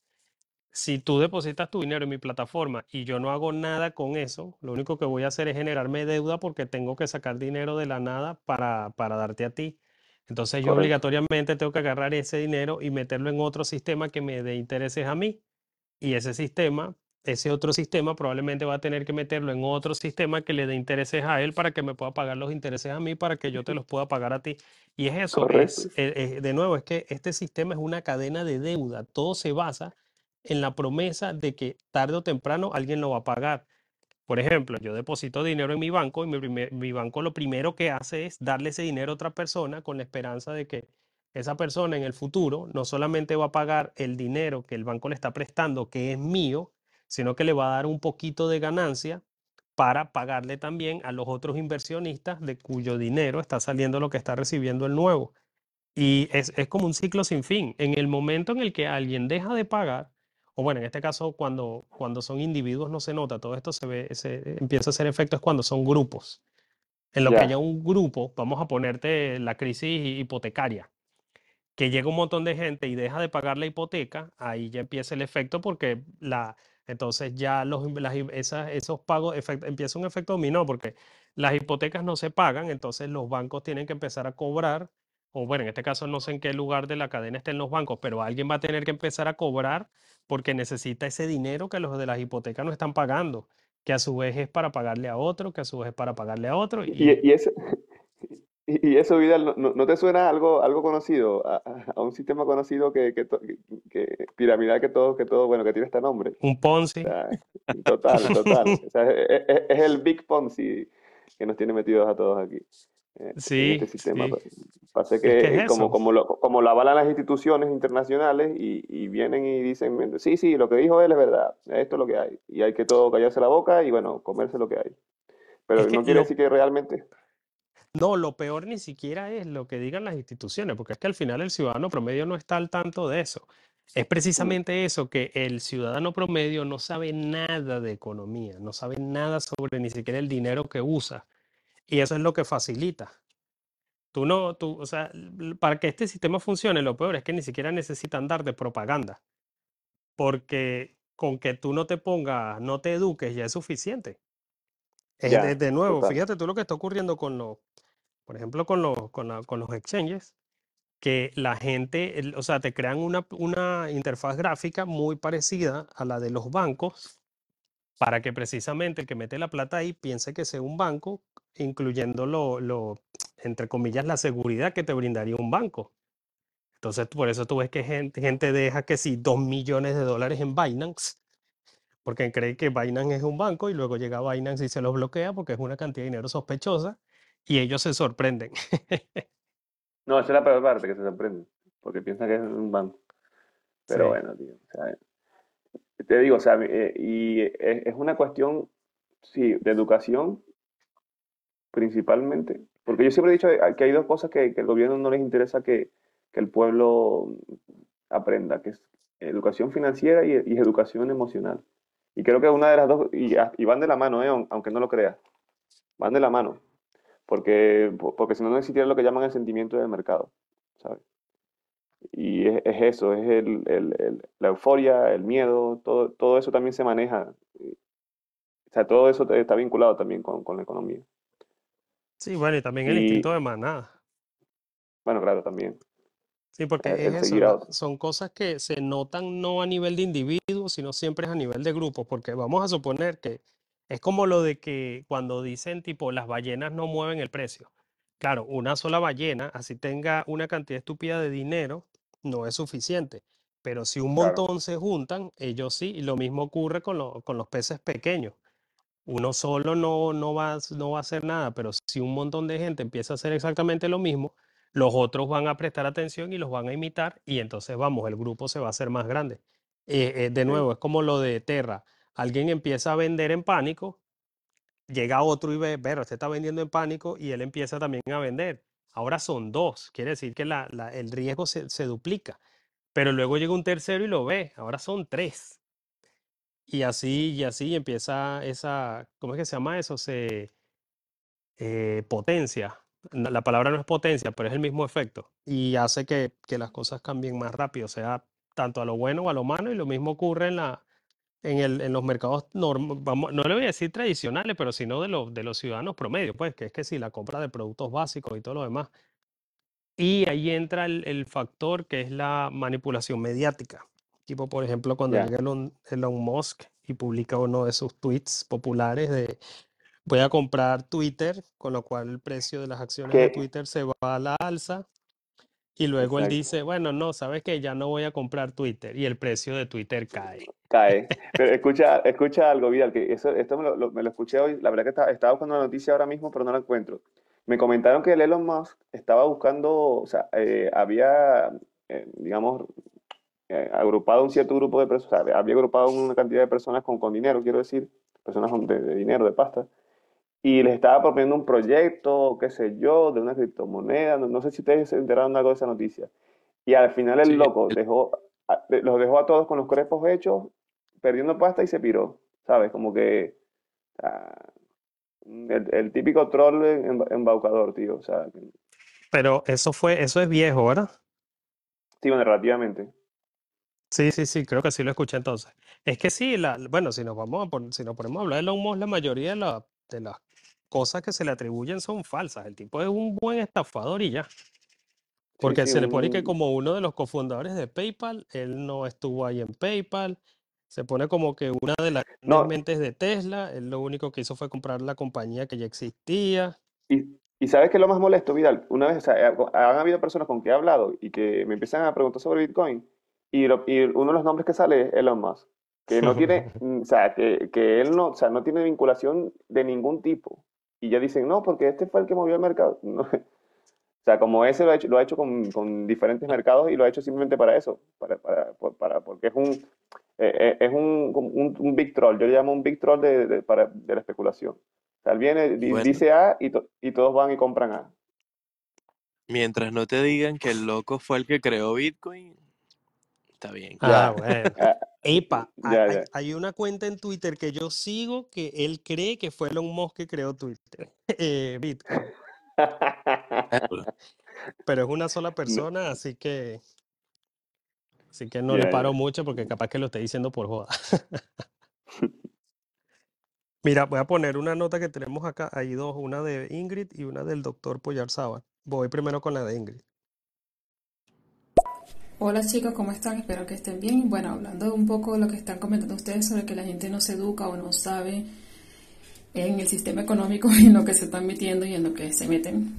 Si tú depositas tu dinero en mi plataforma y yo no hago nada con eso, lo único que voy a hacer es generarme deuda porque tengo que sacar dinero de la nada para, para darte a ti. Entonces yo obligatoriamente tengo que agarrar ese dinero y meterlo en otro sistema que me dé intereses a mí. Y ese sistema, ese otro sistema probablemente va a tener que meterlo en otro sistema que le dé intereses a él para que me pueda pagar los intereses a mí para que yo te los pueda pagar a ti. Y es eso, es, de nuevo, es que este sistema es una cadena de deuda. Todo se basa en la promesa de que tarde o temprano alguien lo va a pagar. Por ejemplo, yo deposito dinero en mi banco y mi, banco lo primero que hace es darle ese dinero a otra persona con la esperanza de que esa persona en el futuro no solamente va a pagar el dinero que el banco le está prestando, que es mío, sino que le va a dar un poquito de ganancia para pagarle también a los otros inversionistas de cuyo dinero está saliendo lo que está recibiendo el nuevo. Y es como un ciclo sin fin. En el momento en el que alguien deja de pagar, o bueno, en este caso cuando, cuando son individuos no se nota, todo esto se ve, se empieza a hacer efectos cuando son grupos. En lo que haya ya, un grupo, vamos a ponerte la crisis hipotecaria, que llega un montón de gente y deja de pagar la hipoteca, ahí ya empieza el efecto porque la, entonces ya los, las esas- esos pagos, efect- empieza un efecto dominó porque las hipotecas no se pagan, entonces los bancos tienen que empezar a cobrar, o bueno, en este caso no sé en qué lugar de la cadena estén los bancos, pero alguien va a tener que empezar a cobrar porque necesita ese dinero que los de las hipotecas no están pagando, que a su vez es para pagarle a otro, que a su vez es para pagarle a otro, y, y y, ese, [LAUGHS] y, y eso, Vidal, ¿no, te suena algo, algo conocido, a, un sistema conocido que, que, que- piramidal que todo, que todo, bueno, que tiene este nombre? un O Ponzi. sea, total, total. O sea, [LAUGHS] es, es- es el Big Ponzi que nos tiene metidos a todos aquí, eh, este Sí, sistema. sí. Pa- Pasa Es que que es eh, como, como, lo, como lo avalan las instituciones internacionales y, y vienen y dicen, sí, sí, lo que dijo él es verdad, esto es lo que hay. Y hay que todo callarse la boca y bueno, comerse lo que hay. Pero Es que no quiere lo, decir que realmente. no, lo peor ni siquiera es lo que digan las instituciones, porque es que al final el ciudadano promedio no está al tanto de eso. Es Mm, precisamente eso, que el ciudadano promedio no sabe nada de economía, no sabe nada sobre ni siquiera el dinero que usa. Y eso es lo que facilita. Tú no, tú, o sea, para que este sistema funcione, lo peor es que ni siquiera necesitan dar de propaganda, porque con que tú no te pongas, no te eduques, ya es suficiente. Es de, nuevo, total. fíjate tú lo que está ocurriendo con los, por ejemplo, con los, con la- con los exchanges, que la gente, el- o sea, te crean una, una interfaz gráfica muy parecida a la de los bancos para que precisamente el que mete la plata ahí piense que sea un banco, incluyendo lo, lo, entre comillas, la seguridad que te brindaría un banco. Entonces, por eso tú ves que gente, gente deja que si dos millones de dólares en Binance, porque cree que Binance es un banco y luego llega Binance y se los bloquea porque es una cantidad de dinero sospechosa y ellos se sorprenden. [LAUGHS] No, esa es la peor parte, que se sorprende, porque piensa que es un banco. Pero Sí. bueno, tío, o sea, te digo, o sea, eh, y es, una cuestión, sí, de educación principalmente, porque yo siempre he dicho que hay dos cosas que, que el gobierno no les interesa que, que el pueblo aprenda, que es educación financiera y, y educación emocional. Y creo que una de las dos, y, y van de la mano, eh, aunque no lo creas, van de la mano, porque, porque si no, no existiría lo que llaman el sentimiento del mercado, ¿sabes? Y es, es eso, es el, el- el- la euforia, el miedo, todo, todo eso también se maneja. O sea, todo eso está vinculado también con, con la economía. Sí, bueno, y también el Y instinto de manada. bueno, claro, también. Sí, porque El, es eso, son cosas que se notan no a nivel de individuo, sino siempre es a nivel de grupo, porque vamos a suponer que es como lo de que cuando dicen tipo las ballenas no mueven el precio. Claro, una sola ballena, así tenga una cantidad estúpida de dinero, no es suficiente. Pero si un Claro, montón se juntan, ellos sí, y lo mismo ocurre con, lo- con los peces pequeños. Uno solo no, no va, a s- no va a hacer nada, pero si un montón de gente empieza a hacer exactamente lo mismo, los otros van a prestar atención y los van a imitar y entonces vamos, el grupo se va a hacer más grande. Eh, eh, de sí, nuevo, es como lo de Terra. Alguien empieza a vender en pánico, llega otro y ve, pero este está vendiendo en pánico y él empieza también a vender. Ahora son dos, quiere decir que el riesgo se, duplica, pero luego llega un tercero y lo ve, ahora son tres. Y así, y así empieza esa, ¿cómo es que se llama eso? Se eh, potencia. La palabra no es potencia, pero es el mismo efecto. Y hace que, que las cosas cambien más rápido, sea tanto a lo bueno o a lo malo. Y lo mismo ocurre en la, en el, en los mercados norm- vamos, no le voy a decir tradicionales, pero sino de los, de los ciudadanos promedio, pues, que es que si la compra de productos básicos y todo lo demás. Y ahí entra el, el factor que es la manipulación mediática. Tipo, por ejemplo, cuando ya. llega Elon, Elon Musk y publica uno de sus tweets populares de voy a comprar Twitter, con lo cual el precio de las acciones de Que, Twitter se va a la alza. Y luego él dice, bueno, no, sabes que ya no voy a comprar Twitter. Y el precio de Twitter cae. [LAUGHS] Cae. Pero escucha, escucha algo, Vidal, que eso, esto me lo, lo- me lo escuché hoy. La verdad que estaba, estaba buscando la noticia ahora mismo, pero no la encuentro. Me comentaron que el Elon Musk estaba buscando, o sea, eh, había, eh, digamos, eh, agrupado un cierto grupo de personas, o sea, había agrupado una cantidad de personas con, con dinero, quiero decir, personas con- de, de dinero, de pasta, y les estaba proponiendo un proyecto, qué sé yo, de una criptomoneda, no, no sé si ustedes se enteraron de algo de esa noticia. Y al final el Sí, loco dejó, a- los dejó a todos con los crepos hechos, perdiendo pasta y se piró, ¿sabes? Como que el, el típico troll em- embaucador, tío, o sea, que- Pero eso fue, eso es viejo, ¿verdad? sí, bueno, relativamente. Sí, sí, sí, creo que sí lo escuché entonces. Es que sí, la, bueno, si nos vamos a si nos ponemos a hablar de Elon Musk, la mayoría de, la- de las cosas que se le atribuyen son falsas. El tipo es un buen estafador y ya. Sí, Porque sí, se le pone que como uno de los cofundadores de PayPal, él no estuvo ahí en PayPal. Se pone como que una de las No, mentes de Tesla, él lo único que hizo fue comprar la compañía que ya existía. Y, y sabes qué es lo más molesto, Vidal. Una vez, o sea, ha- han habido personas con que he hablado y que me empiezan a preguntar sobre Bitcoin y, lo- y uno de los nombres que sale es Elon Musk, que no [LAUGHS] tiene, mm, o sea, que, que él no, o sea, no tiene vinculación de ningún tipo. Y ya dicen, no, porque este fue el que movió el mercado. [LAUGHS] No. O sea, como ese lo ha hecho, lo ha hecho con, con diferentes mercados y lo ha hecho simplemente para eso, para, para, para- porque es un, eh, eh, es un, un, un big troll, yo le llamo un big troll de, de- para, de la especulación. O sea, él viene, Bueno, dice A y, to- y todos van y compran A. mientras no te digan que el loco fue el que creó Bitcoin, está bien. Ah, bueno. [LAUGHS] Epa, hay, ya, hay- ya. hay una cuenta en Twitter que yo sigo que él cree que fue Elon Musk que creó Twitter, [LAUGHS] eh, Bitcoin, [LAUGHS] pero es una sola No, persona, así que, así que no Ya, le paro mucho porque capaz que lo esté diciendo por joda. [LAUGHS] Mira, voy a poner una nota que tenemos acá, hay dos, una de Ingrid y una del doctor Poyarzábal. Voy primero con la de Ingrid. Hola chicos, ¿cómo están? Espero que estén bien. Bueno, hablando un poco de lo que están comentando ustedes sobre que la gente no se educa o no sabe en el sistema económico y [LAUGHS] en lo que se están metiendo y en lo que se meten.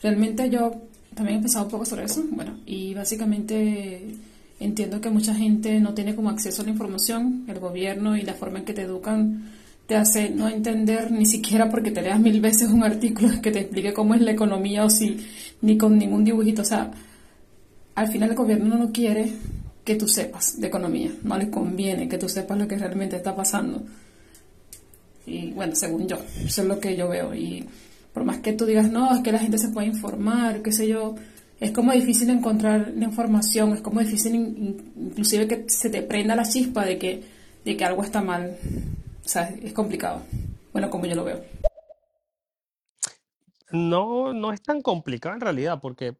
Realmente yo también he pensado un poco sobre eso. Bueno, y básicamente entiendo que mucha gente no tiene como acceso a la información. El gobierno y la forma en que te educan te hace no entender ni siquiera porque te leas mil veces un artículo [LAUGHS] que te explique cómo es la economía o si ni con ningún dibujito. O sea, al final el gobierno no quiere que tú sepas de economía, no le conviene que tú sepas lo que realmente está pasando. Y bueno, según yo, eso es lo que yo veo. Y por más que tú digas, no, es que la gente se puede informar, qué sé yo, es como difícil encontrar la información, es como difícil in- in- inclusive que se te prenda la chispa de que, de que algo está mal. O sea, es complicado. Bueno, como yo lo veo. No, no es tan complicado en realidad, porque,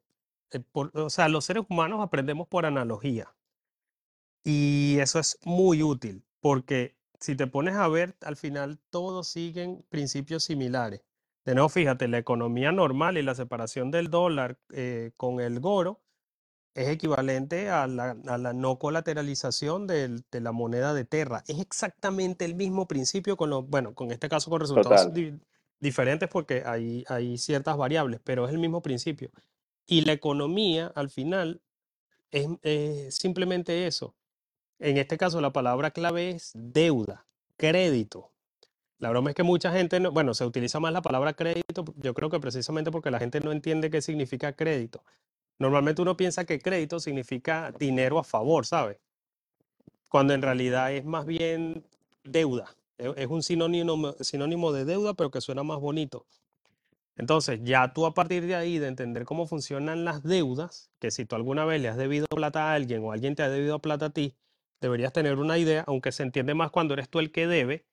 por- o sea, los seres humanos aprendemos por analogía. Y eso es muy útil, porque si te pones a ver, al final todos siguen principios similares. De nuevo, fíjate, la economía normal y la separación del dólar eh, con el goro es equivalente a la, a la no colateralización del- de la moneda de Terra. Es exactamente el mismo principio con los, bueno, con este caso con resultados di- diferentes porque hay, hay ciertas variables, pero es el mismo principio. Y la economía, al final, es simplemente eso. En este caso, la palabra clave es deuda, crédito. La broma es que mucha gente, no, bueno, se utiliza más la palabra crédito, yo creo que precisamente porque la gente no entiende qué significa crédito. Normalmente uno piensa que crédito significa dinero a favor, ¿sabes? Cuando en realidad es más bien deuda. Es es un sinónimo, sinónimo de deuda, pero que suena más bonito. Entonces, ya tú a partir de ahí, de entender cómo funcionan las deudas, que si tú alguna vez le has debido plata a alguien o alguien te ha debido plata a ti, deberías tener una idea, aunque se entiende más cuando eres tú el que debe,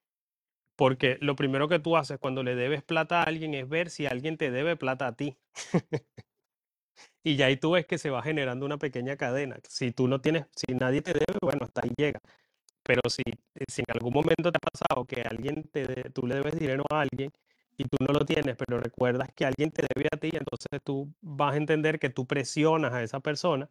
porque lo primero que tú haces cuando le debes plata a alguien es ver si alguien te debe plata a ti. [LAUGHS] Y ya ahí tú ves que se va generando una pequeña cadena. Si tú no tienes, si nadie te debe, bueno, hasta ahí llega. Pero si, si en algún momento te ha pasado que alguien te, tú le debes dinero a alguien y tú no lo tienes, pero recuerdas que alguien te debe a ti, entonces tú vas a entender que tú presionas a esa persona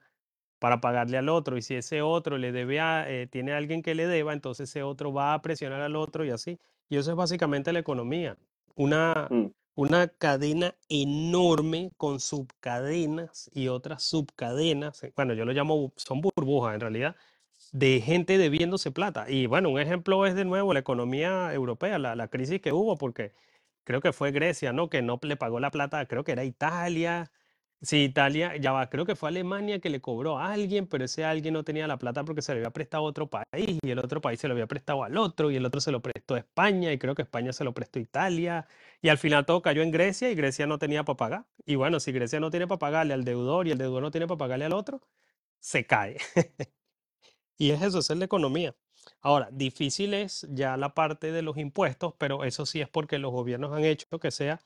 para pagarle al otro. Y si ese otro le debe a, eh, tiene a alguien que le deba, entonces ese otro va a presionar al otro y así. Y eso es básicamente la economía. Una, Mm, una cadena enorme con subcadenas y otras subcadenas. eh, Bueno, yo lo llamo, son burbujas en realidad, de gente debiéndose plata. Y bueno, un ejemplo es de nuevo la economía europea, la, la crisis que hubo, porque creo que fue Grecia, ¿no? Que no le pagó la plata, creo que era Italia. Sí, Italia, ya va, creo que fue Alemania que le cobró a alguien, pero ese alguien no tenía la plata porque se le había prestado a otro país y el otro país se lo había prestado al otro y el otro se lo prestó a España y creo que España se lo prestó a Italia y al final todo cayó en Grecia y Grecia no tenía para pagar. Y bueno, si Grecia no tiene para pagarle al deudor y el deudor no tiene para pagarle al otro, se cae. [LAUGHS] Y es eso, es la economía. Ahora, difícil es ya la parte de los impuestos, pero eso sí es porque los gobiernos han hecho que sea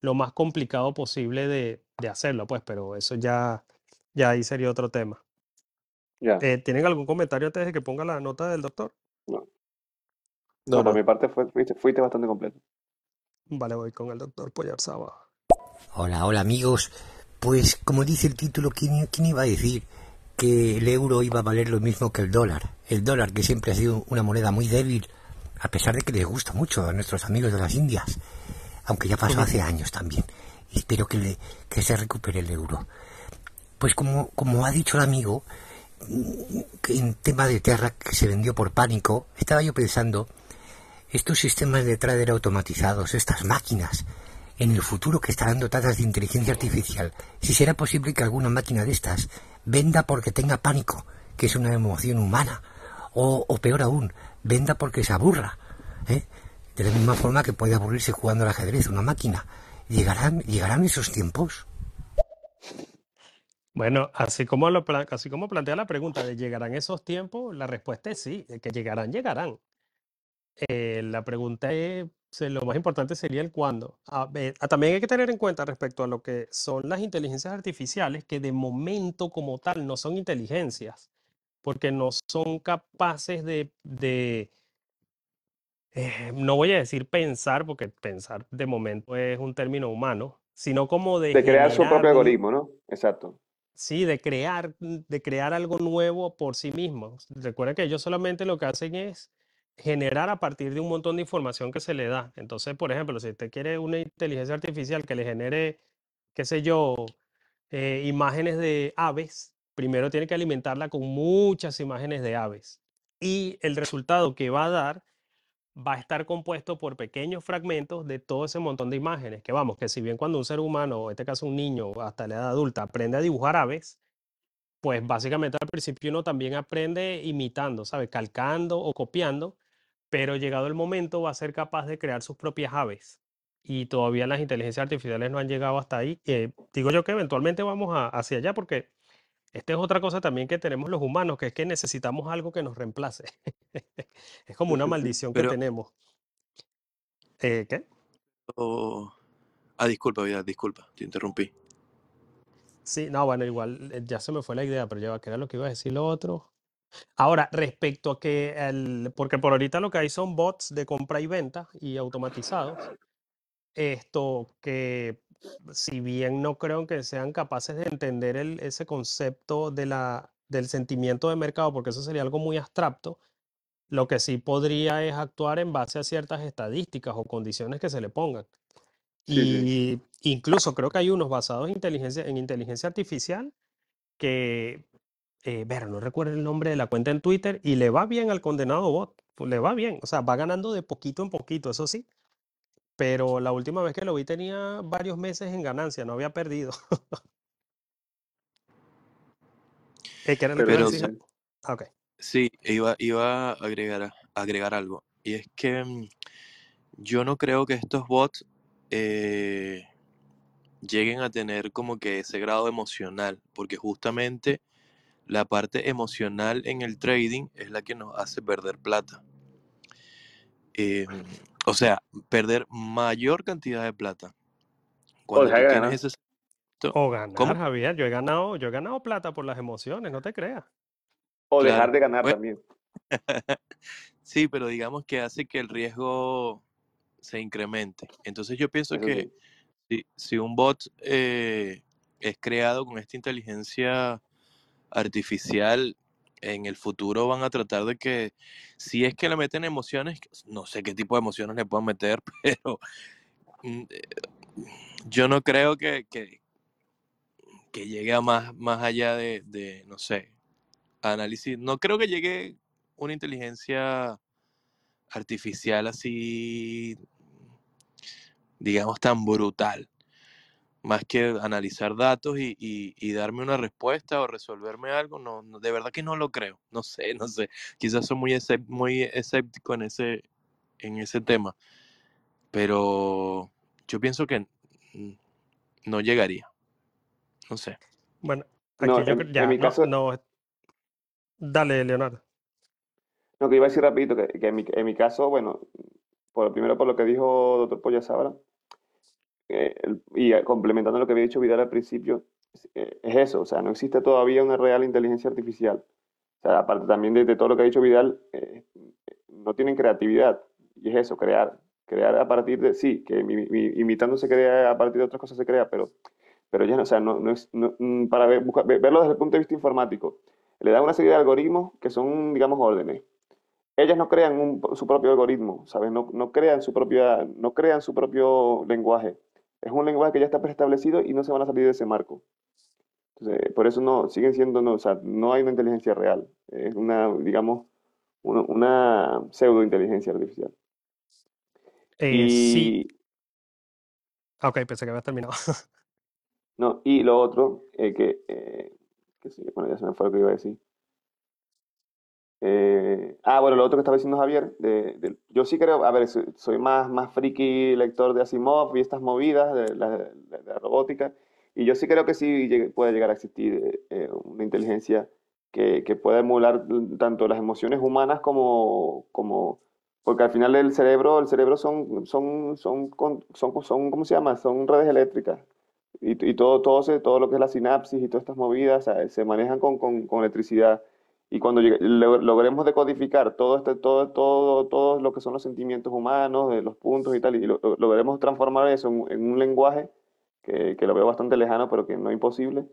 lo más complicado posible de, de hacerlo, pues, pero eso ya, ya ahí sería otro tema. Eh, ¿tienen algún comentario antes de que ponga la nota del doctor? No, No, no, por mi parte fue, fuiste, fuiste bastante completo. Vale, voy con el doctor Poyarzaba. Hola, hola amigos. Pues como dice el título, ¿quién, quién iba a decir que el euro iba a valer lo mismo que el dólar? El dólar que siempre ha sido una moneda muy débil, a pesar de que les gusta mucho a nuestros amigos de las Indias, aunque ya pasó hace años también. Y espero que, le- que se recupere el euro. Pues como, como ha dicho el amigo, en tema de tierra que se vendió por pánico, estaba yo pensando estos sistemas de trader automatizados, estas máquinas, en el futuro que estarán dotadas de inteligencia artificial, si será posible que alguna máquina de estas venda porque tenga pánico, que es una emoción humana, o, o peor aún, venda porque se aburra. ¿eh? De la misma forma que puede aburrirse jugando al ajedrez una máquina. ¿Llegarán, llegarán esos tiempos? Bueno, así como, plantea la pregunta de llegarán esos tiempos, la respuesta es sí, que llegarán, llegarán. Eh, la pregunta es, lo más importante sería el cuándo. A ver, ah, también hay que tener en cuenta respecto a lo que son las inteligencias artificiales, que de momento como tal no son inteligencias, porque no son capaces de, de, eh, no voy a decir pensar, porque pensar de momento es un término humano, sino como de De crear su propio algoritmo, ¿no? Exacto. Sí, de crear, de crear algo nuevo por sí mismos. Recuerda que ellos solamente lo que hacen es generar a partir de un montón de información que se le da. Entonces, por ejemplo, si usted quiere una inteligencia artificial que le genere, qué sé yo, eh, imágenes de aves, primero tiene que alimentarla con muchas imágenes de aves. Y el resultado que va a dar va a estar compuesto por pequeños fragmentos de todo ese montón de imágenes. Que vamos, que si bien cuando un ser humano, en este caso un niño, hasta la edad adulta, aprende a dibujar aves, pues básicamente al principio uno también aprende imitando, ¿sabe? Calcando o copiando, pero llegado el momento va a ser capaz de crear sus propias aves. Y todavía las inteligencias artificiales no han llegado hasta ahí. Eh, digo yo que eventualmente vamos a- hacia allá porque esta es otra cosa también que tenemos los humanos, que es que necesitamos algo que nos reemplace. [LAUGHS] es como una maldición que tenemos. Eh, ¿qué? oh, ah, disculpa, Vidal, disculpa, te interrumpí. Sí, no, bueno, igual eh, ya se me fue la idea, pero ya que era lo que iba a decir lo otro. Ahora, respecto a que, el, porque por ahorita lo que hay son bots de compra y venta y automatizados, esto que si bien no creo que sean capaces de entender el, ese concepto de la, del sentimiento de mercado, porque eso sería algo muy abstracto, lo que sí podría es actuar en base a ciertas estadísticas o condiciones que se le pongan. Sí, sí. Y incluso creo que hay unos basados en inteligencia, en inteligencia artificial que, eh, ver, no recuerdo el nombre de la cuenta en Twitter y le va bien al condenado bot, pues, le va bien, o sea, va ganando de poquito en poquito, eso sí, pero la última vez que lo vi tenía varios meses en ganancia, no había perdido. [LAUGHS] Eh, ¿Qué Pero sí. Ah, ok. Sí, iba, iba a agregar, a- agregar algo. Y es que mm, yo no creo que estos bots eh, lleguen a tener como que ese grado emocional, porque justamente la parte emocional en el trading es la que nos hace perder plata. Eh, o sea, perder mayor cantidad de plata. O Cuando dejar tú de tienes ganar. ese... sentimiento- O ganar, ¿Cómo? Javier, yo he ganado, yo he ganado plata por las emociones, no te creas. O dejar de ganar Bueno, también. [LAUGHS] sí, pero digamos que hace que el riesgo se incremente. Entonces yo pienso Eso que sí. si, si un bot eh, es creado con esta inteligencia artificial, en el futuro van a tratar de que, si es que le meten emociones, no sé qué tipo de emociones le puedan meter, [LAUGHS] pero mm, eh, yo no creo que, que, que llegue a más, más allá de, de, no sé, análisis. No creo que llegue una inteligencia artificial así, digamos, tan brutal. Más que analizar datos y, y- y darme una respuesta o resolverme algo, no, no, de verdad que no lo creo. No sé, no sé. Quizás soy muy, escép- muy escéptico en ese, en ese tema. Pero yo pienso que no llegaría. No sé. Bueno, No, aquí yo en, cre- en ya, mi no, caso, no, dale, Leonardo. no, que iba a decir rapidito, que, que en, mi, en mi caso, bueno, por, primero por lo que dijo doctor Polla Sabra, eh, y eh, complementando lo que había dicho Vidal al principio, eh, es eso, o sea, no existe todavía una real inteligencia artificial. O sea, aparte también de, de todo lo que ha dicho Vidal, eh, no tienen creatividad, y es eso, crear, crear a partir de, sí, que mi- mi- imitando se crea, a partir de otras cosas se crea, pero, pero ya no, o sea, no, no es, no- mm, para ver- busca- ver- verlo desde el punto de vista informático, le dan una serie de algoritmos que son, digamos, órdenes ellas no crean un- su propio algoritmo, ¿sabes? No, no crean su propia, no crean su propio lenguaje. Es un lenguaje que ya está preestablecido y no se van a salir de ese marco. Entonces, por eso no, siguen siendo, no, o sea, no hay una inteligencia real. Es una, digamos, una, una pseudo inteligencia artificial. Eh, sí, Y, ah, ok, pensé que habías terminado. [LAUGHS] no, y lo otro, eh, que, eh, que sí, bueno, ya se me fue lo que iba a decir. Eh, ah, bueno, lo otro que estaba diciendo Javier, de, de- yo sí creo, a ver, soy, más, más friki lector de Asimov y estas movidas de la, de la robótica, y yo sí creo que sí puede llegar a existir eh, una inteligencia que, que pueda emular tanto las emociones humanas como, como, porque al final el cerebro, el cerebro son, son, son, con- son, son, ¿cómo se llama? Son redes eléctricas. Y, y todo, todo, todo lo que es la sinapsis y todas estas movidas, o sea, se manejan con, con, con electricidad. Y cuando logremos decodificar todo este, todo, todo, todo lo que son los sentimientos humanos, los puntos y tal, y lo, lo- logremos transformar eso en, un lenguaje que, que lo veo bastante lejano, pero que no imposible,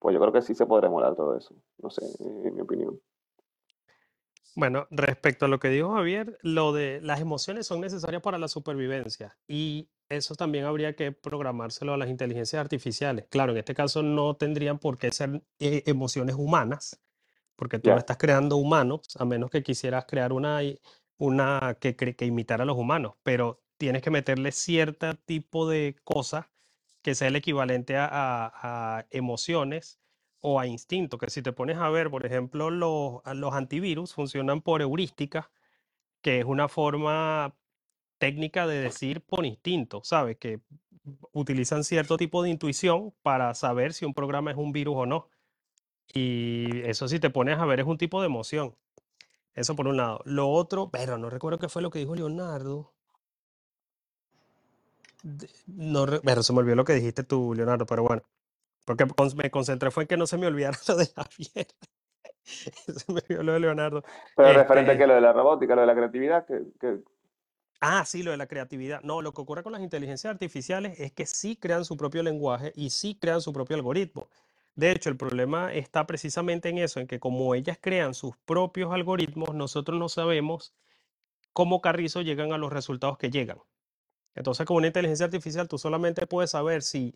pues yo creo que sí se podrá emular todo eso. No sé, en mi opinión. Bueno, respecto a lo que dijo Javier, lo de las emociones son necesarias para la supervivencia y eso también habría que programárselo a las inteligencias artificiales. Claro, en este caso no tendrían por qué ser eh, emociones humanas, porque tú no estás creando humanos, a menos que quisieras crear una, una que, que imitara a los humanos, pero tienes que meterle cierto tipo de cosas que sea el equivalente a, a- a emociones o a instinto, que si te pones a ver, por ejemplo, los, los antivirus funcionan por heurística, que es una forma técnica de decir por instinto, ¿sabes? Que utilizan cierto tipo de intuición para saber si un programa es un virus o no. Y eso si te pones a ver es un tipo de emoción. Eso por un lado. Lo otro, pero no recuerdo qué fue lo que dijo Leonardo. No, pero se me olvidó lo que dijiste tú, Leonardo, pero bueno. Porque me concentré fue en que no se me olvidara [LAUGHS] lo de Javier. [LAUGHS] Se me olvidó lo de Leonardo. Pero referente a Este, que lo de la robótica, lo de la creatividad, que, que ah, sí, lo de la creatividad. No, lo que ocurre con las inteligencias artificiales es que sí crean su propio lenguaje y sí crean su propio algoritmo. De hecho, el problema está precisamente en eso, en que como ellas crean sus propios algoritmos, nosotros no sabemos cómo carrizo llegan a los resultados que llegan. Entonces, con una inteligencia artificial, tú solamente puedes saber si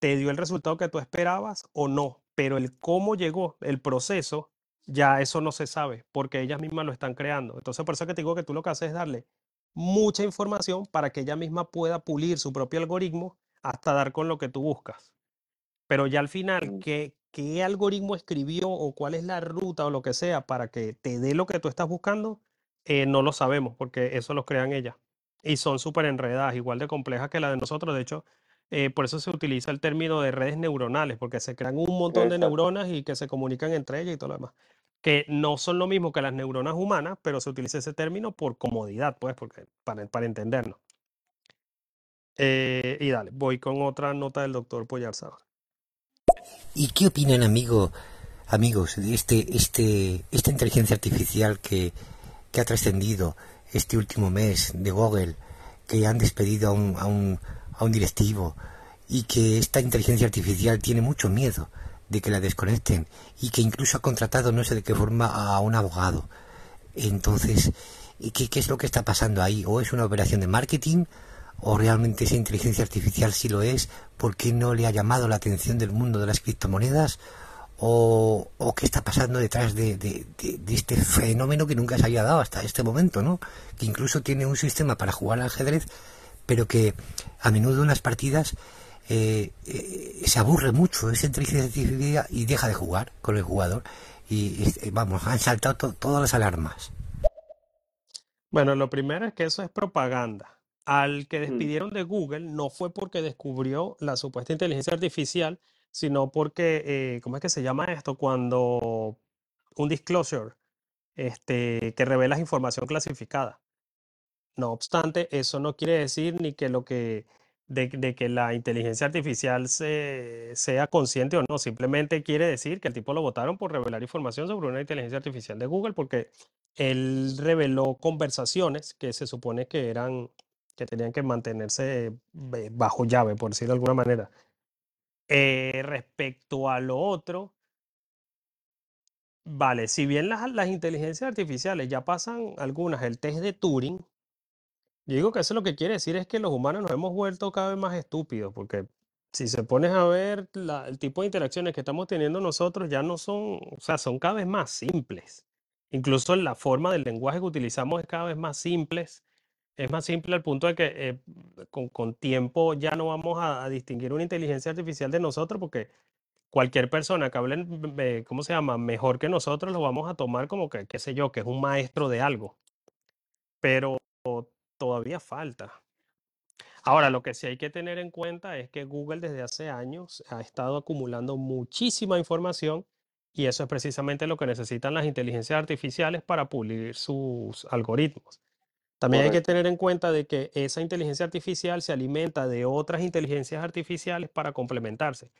te dio el resultado que tú esperabas o no, pero el cómo llegó, el proceso, ya eso no se sabe, porque ellas mismas lo están creando. Entonces, por eso que te digo que tú lo que haces es darle mucha información para que ella misma pueda pulir su propio algoritmo hasta dar con lo que tú buscas. Pero ya al final, ¿qué, qué algoritmo escribió o cuál es la ruta o lo que sea para que te dé lo que tú estás buscando? Eh, no lo sabemos porque eso lo crean ellas. Y son súper enredadas, igual de complejas que la de nosotros. De hecho, eh, por eso se utiliza el término de redes neuronales, porque se crean un montón de neuronas y que se comunican entre ellas y todo lo demás. Que no son lo mismo que las neuronas humanas, pero se utiliza ese término por comodidad, pues, porque, para, para entendernos. Eh, y dale, voy con otra nota del doctor Poyarzaba. ¿Y qué opinan, amigo, amigos, de este, este, esta inteligencia artificial que, ha trascendido este último mes de Google, que han despedido a un, a un, a un directivo y que esta inteligencia artificial tiene mucho miedo de que la desconecten y que incluso ha contratado no sé de qué forma a un abogado? Entonces, ¿y ¿qué, qué es lo que está pasando ahí? ¿O es una operación de marketing? ¿O realmente esa inteligencia artificial sí lo es? ¿Por qué no le ha llamado la atención del mundo de las criptomonedas? ¿O, qué está pasando detrás de, de- este fenómeno que nunca se había dado hasta este momento, ¿no? Que incluso tiene un sistema para jugar al ajedrez, pero que a menudo en las partidas eh, eh, se aburre mucho esa inteligencia artificial y deja de jugar con el jugador. Y eh, vamos, han saltado to- todas las alarmas. Bueno, lo primero es que eso es propaganda. Al que Mm, despidieron de Google no fue porque descubrió la supuesta inteligencia artificial, sino porque, eh, ¿cómo es que se llama esto? Cuando un disclosure, este, que revelas información clasificada. No obstante, eso no quiere decir ni que lo que de, de que la inteligencia artificial se- sea consciente o no, simplemente quiere decir que el tipo lo votaron por revelar información sobre una inteligencia artificial de Google porque él reveló conversaciones que se supone que eran que tenían que mantenerse eh, bajo llave, por decirlo de alguna manera. Eh, respecto a lo otro, vale, si bien las, las inteligencias artificiales ya pasan algunas el test de Turing, yo digo que eso lo que quiere decir es que los humanos nos hemos vuelto cada vez más estúpidos, porque si se pones a ver el tipo de interacciones que estamos teniendo nosotros ya no son, o sea, son cada vez más simples. Incluso la forma del lenguaje que utilizamos es cada vez más simples. Es más simple al punto de que eh, con, tiempo ya no vamos a, distinguir una inteligencia artificial de nosotros porque cualquier persona que hable, eh, ¿cómo se llama? Mejor que nosotros, lo vamos a tomar como que, qué sé yo, que es un maestro de algo. Pero todavía falta. Ahora, lo que sí hay que tener en cuenta es que Google desde hace años ha estado acumulando muchísima información y eso es precisamente lo que necesitan las inteligencias artificiales para pulir sus algoritmos. También hay que tener en cuenta de que esa inteligencia artificial se alimenta de otras inteligencias artificiales para complementarse.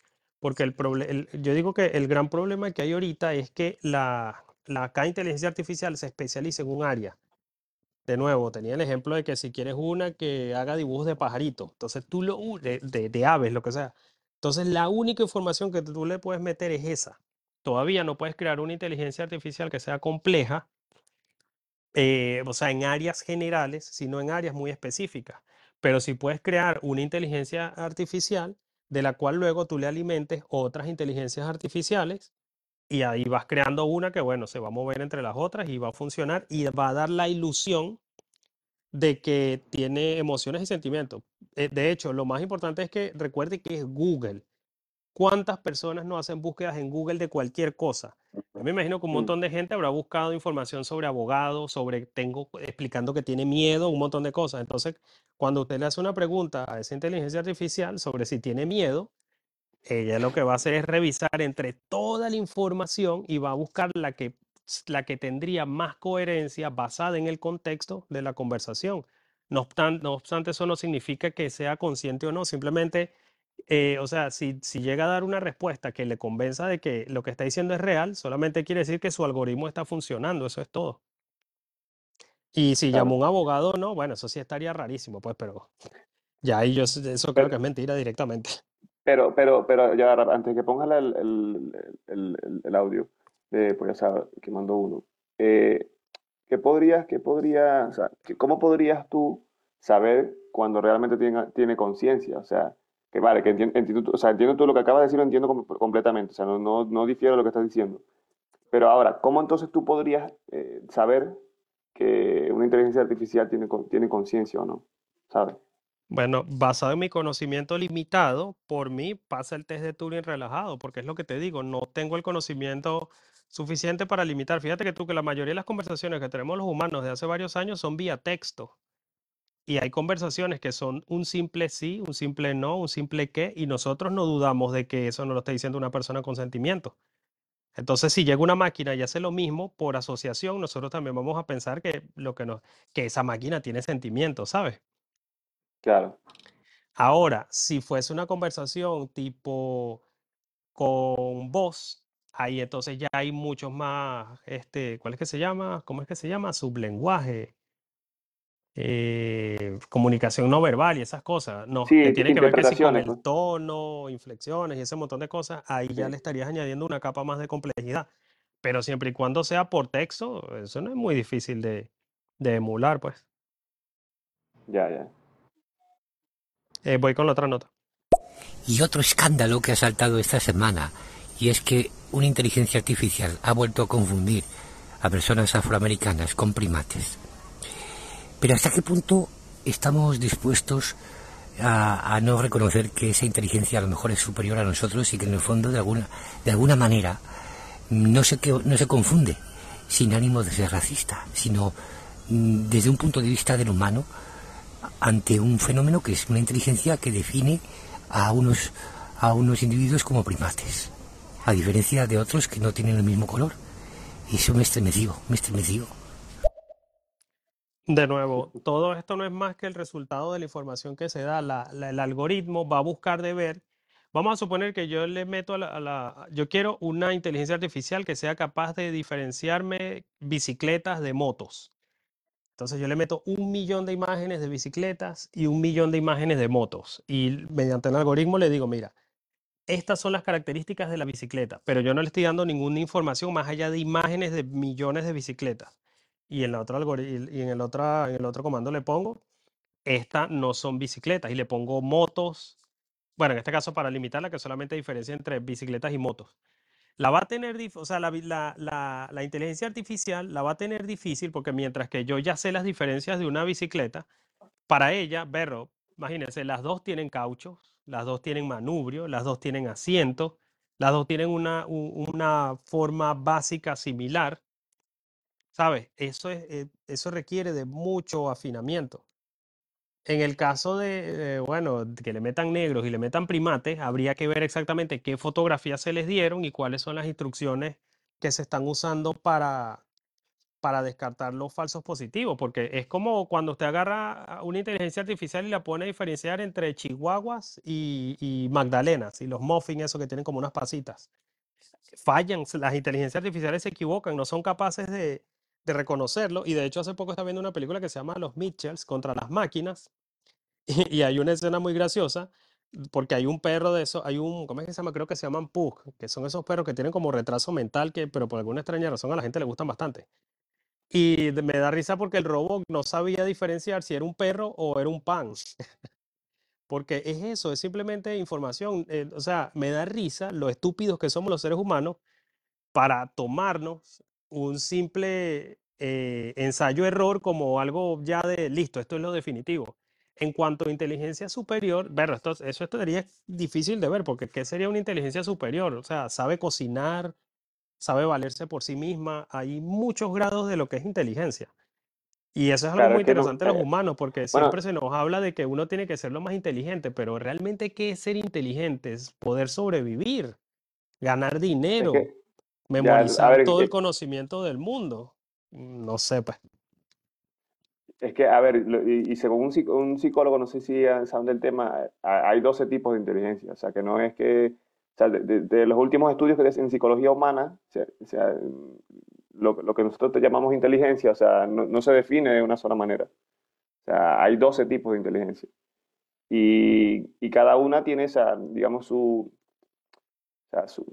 Porque el el- yo digo que el gran problema que hay ahorita es que la, la cada inteligencia artificial se especializa en un área. De nuevo, tenía el ejemplo de que si quieres una que haga dibujos de pajaritos, entonces tú lo, de, de aves, lo que sea. Entonces la única información que tú le puedes meter es esa. Todavía no puedes crear una inteligencia artificial que sea compleja, eh, o sea, en áreas generales, sino en áreas muy específicas. Pero sí puedes crear una inteligencia artificial de la cual luego tú le alimentes otras inteligencias artificiales y ahí vas creando una que, bueno, se va a mover entre las otras y va a funcionar y va a dar la ilusión de que tiene emociones y sentimientos. Eh, de hecho, lo más importante es que recuerde que es Google. ¿Cuántas personas no hacen búsquedas en Google de cualquier cosa? Yo me imagino que un montón de gente habrá buscado información sobre abogados, sobre tengo explicando que tiene miedo, un montón de cosas. Entonces, cuando usted le hace una pregunta a esa inteligencia artificial sobre si tiene miedo, ella lo que va a hacer es revisar entre toda la información y va a buscar la que, la que tendría más coherencia basada en el contexto de la conversación. No obstan- no obstante, eso no significa que sea consciente o no, simplemente, eh, o sea, si, si llega a dar una respuesta que le convenza de que lo que está diciendo es real, solamente quiere decir que su algoritmo está funcionando, eso es todo. Y si llamó claro. un abogado, no, bueno, eso sí estaría rarísimo, pues, pero [LAUGHS] ya ahí yo eso creo que es mentira directamente. pero, pero, pero ya, antes de que pongas el, el, el, audio, de, pues ya sabes, que mandó uno, eh, ¿qué podrías, qué podría, o sea, cómo podrías tú saber cuando realmente tiene, tiene conciencia? O sea, que vale, que entiendo, entiendo, o sea, entiendo tú lo que acabas de decir, lo entiendo com- completamente, o sea, no, no, no difiero lo que estás diciendo. Pero ahora, ¿cómo entonces tú podrías eh, saber que una inteligencia artificial tiene, tiene conciencia o no? ¿Sabes? Bueno, basado en mi conocimiento limitado, por mí pasa el test de Turing relajado, porque es lo que te digo, no tengo el conocimiento suficiente para limitar. Fíjate que tú que la mayoría de las conversaciones que tenemos los humanos de hace varios años son vía texto. Y hay conversaciones que son un simple sí, un simple no, un simple qué, y nosotros no dudamos de que eso no lo está diciendo una persona con sentimiento. Entonces, si llega una máquina y hace lo mismo por asociación, nosotros también vamos a pensar que lo que nos, que esa máquina tiene sentimiento, ¿sabes? Claro. Ahora, si fuese una conversación tipo con voz, ahí entonces ya hay muchos más, este, ¿cuál es que se llama? ¿Cómo es que se llama? Sublenguaje, eh, comunicación no verbal y esas cosas, no, Sí, que tiene que ver que si con el tono, inflexiones y ese montón de cosas, ahí ya le estarías añadiendo una capa más de complejidad. Pero siempre y cuando sea por texto, eso no es muy difícil de, de emular, pues. Ya, ya. Eh, voy con la otra nota. Y otro escándalo que ha saltado esta semana, y es que una inteligencia artificial ha vuelto a confundir a personas afroamericanas con primates. Pero ¿hasta qué punto estamos dispuestos a, no reconocer que esa inteligencia a lo mejor es superior a nosotros y que en el fondo de alguna, de alguna manera no se, no se confunde sin ánimo de ser racista, sino mm, desde un punto de vista del humano ante un fenómeno que es una inteligencia que define a unos, a unos individuos como primates, a diferencia de otros que no tienen el mismo color. Y eso me estremeció, me estremeció. De nuevo, todo esto no es más que el resultado de la información que se da. La- el algoritmo va a buscar de ver. Vamos a suponer que yo le meto a la, a la- Yo quiero una inteligencia artificial que sea capaz de diferenciarme bicicletas de motos. Entonces yo le meto un millón de imágenes de bicicletas y un millón de imágenes de motos. Y mediante el algoritmo le digo, mira, estas son las características de la bicicleta, pero yo no le estoy dando ninguna información más allá de imágenes de millones de bicicletas. Y en, la otra y en, el otra, en el otro comando le pongo, estas no son bicicletas y le pongo motos. Bueno, en este caso para limitarla, que solamente diferencia entre bicicletas y motos. La va a tener, o sea, la, la, la- la inteligencia artificial la va a tener difícil porque mientras que yo ya sé las diferencias de una bicicleta, para ella, Berro, imagínense, las dos tienen cauchos, las dos tienen manubrio, las dos tienen asiento. Las dos tienen una, una forma básica similar, ¿sabes? Eso es, eh, eso requiere de mucho afinamiento. En el caso de, eh, bueno, que le metan negros y le metan primates, habría que ver exactamente qué fotografías se les dieron y cuáles son las instrucciones que se están usando para, para descartar los falsos positivos, porque es como cuando usted agarra una inteligencia artificial y la pone a diferenciar entre chihuahuas y, y magdalenas y los muffins, esos que tienen como unas pasitas. Fallan, las inteligencias artificiales se equivocan, no son capaces de, de reconocerlo. Y de hecho, hace poco estaba viendo una película que se llama Los Mitchells contra las máquinas. [LAUGHS] Y, hay una escena muy graciosa porque hay un perro de esos, hay un, ¿cómo es que se llama? Creo que se llaman pug, que son esos perros que tienen como retraso mental, que, pero por alguna extraña razón a la gente le gustan bastante. Y me da risa porque el robot no sabía diferenciar si era un perro o era un pan. [LAUGHS] Porque es eso, es simplemente información. eh, o sea, me da risa lo estúpidos que somos los seres humanos para tomarnos un simple eh, ensayo-error como algo ya de listo, esto es lo definitivo. En cuanto a inteligencia superior, bueno, esto, eso esto sería difícil de ver, porque ¿qué sería una inteligencia superior? O sea, sabe cocinar, sabe valerse por sí misma. Hay muchos grados de lo que es inteligencia. Y eso es algo Claro, muy es que no, interesante de los eh, humanos, porque bueno, siempre se nos habla de que uno tiene que ser lo más inteligente, pero realmente, ¿qué es ser inteligente? Es poder sobrevivir, ganar es dinero, que, ya, memorizar ver, todo el eh, conocimiento del mundo. Mm, No sé, pues. es que, a ver, y, y según un, un psicólogo, no sé si saben del tema, ha- hay 12 tipos de inteligencia, o sea, que no es que, o sea, de, de- de los últimos estudios que en psicología humana, o sea, lo, lo que nosotros te llamamos inteligencia, o sea, no, no se define de una sola manera, o sea, hay 12 tipos de inteligencia. Y, y cada una tiene esa, digamos, su,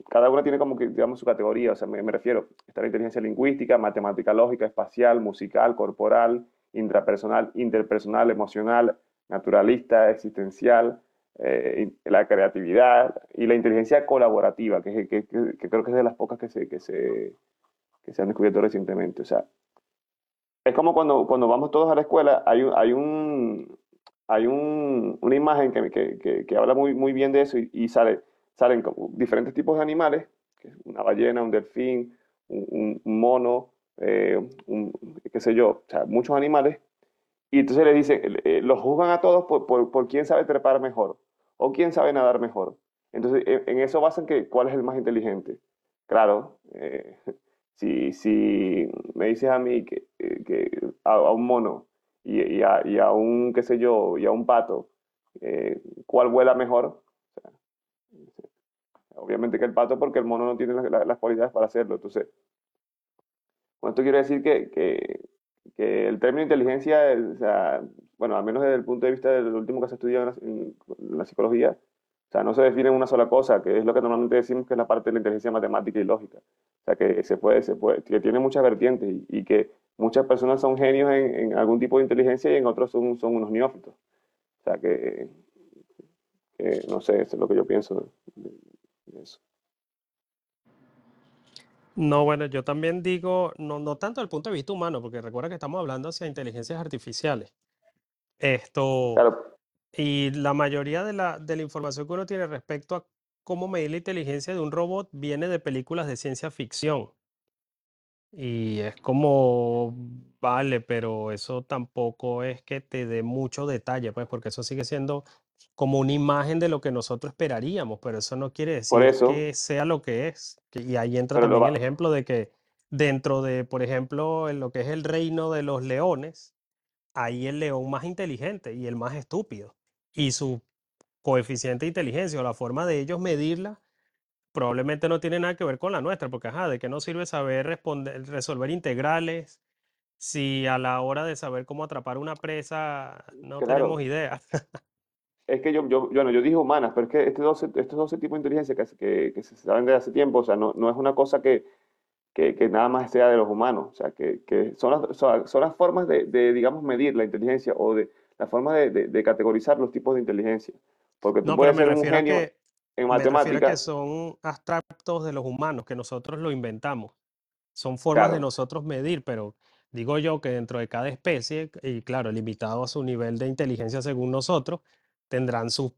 cada una tiene como que, digamos, su categoría. O sea, me, me refiero, está la inteligencia lingüística, matemática lógica, espacial, musical, corporal, intrapersonal, interpersonal, emocional, naturalista, existencial, eh, la creatividad y la inteligencia colaborativa, que, que- que- creo que es de las pocas que se, que se, que se han descubierto recientemente. O sea, es como cuando, cuando vamos todos a la escuela, hay un, hay un, hay un- una imagen que, que- que- habla muy, muy bien de eso y sale, salen diferentes tipos de animales, una ballena, un delfín, un, mono, eh, qué sé yo, muchos animales, y entonces le dicen, eh, los juzgan a todos por, por, quién sabe trepar mejor o quién sabe nadar mejor. Entonces, en, eso basan que cuál es el más inteligente. Claro, eh, [LAUGHS] si, si me dices a mí que, eh, que a, un mono y, a, y a un, qué sé yo, y a un pato, ¿cuál vuela mejor? Obviamente que el pato porque el mono no tiene las, cualidades para hacerlo. Entonces, con esto quiero decir que, que, el término inteligencia, o bueno, al menos desde el punto de vista del último que se estudia en la, psicología, o sea, no se define en una sola cosa, que es lo que normalmente decimos que es la parte de la inteligencia matemática y lógica. O sea, que se puede, se puede, que tiene muchas vertientes y, que muchas personas son genios en, algún tipo de inteligencia y en otros son, son unos neófitos. O sea, que, que no sé, eso es lo que yo pienso eso. No, bueno, yo también digo, no, no tanto desde el punto de vista humano, porque recuerda que estamos hablando hacia inteligencias artificiales. Esto, Claro, y la mayoría de la, de la información que uno tiene respecto a cómo medir la inteligencia de un robot viene de películas de ciencia ficción. Y es como, vale, pero eso tampoco es que te dé mucho detalle, pues, porque eso sigue siendo como una imagen de lo que nosotros esperaríamos, pero eso no quiere por decir eso, que sea lo que es. y ahí entra también el ejemplo de que dentro de, por ejemplo, en lo que es el reino de los leones, ahí el león más inteligente y el más estúpido. Y su coeficiente de inteligencia o la forma de ellos medirla probablemente no tiene nada que ver con la nuestra, porque ajá, ¿de qué nos sirve saber responder, resolver integrales si a la hora de saber cómo atrapar una presa no tenemos claro. idea? [LAUGHS] Es que yo, yo, yo, no, yo dije humanas, pero es que este 12 estos 12 tipos de inteligencia que, se- que, que se saben desde hace tiempo, o sea, no, no es una cosa que, que, que nada más sea de los humanos, o sea, que, que son, las, son, son las formas de, de, digamos, medir la inteligencia o de la forma de, de, de categorizar los tipos de inteligencia. Porque tú No, puedes me ser un genio que en me refiero a que matemáticas, son abstractos de los humanos, que nosotros lo inventamos. Son formas de claro, nosotros medir, pero digo yo que dentro de cada especie, y claro, limitado a su nivel de inteligencia según nosotros, tendrán sus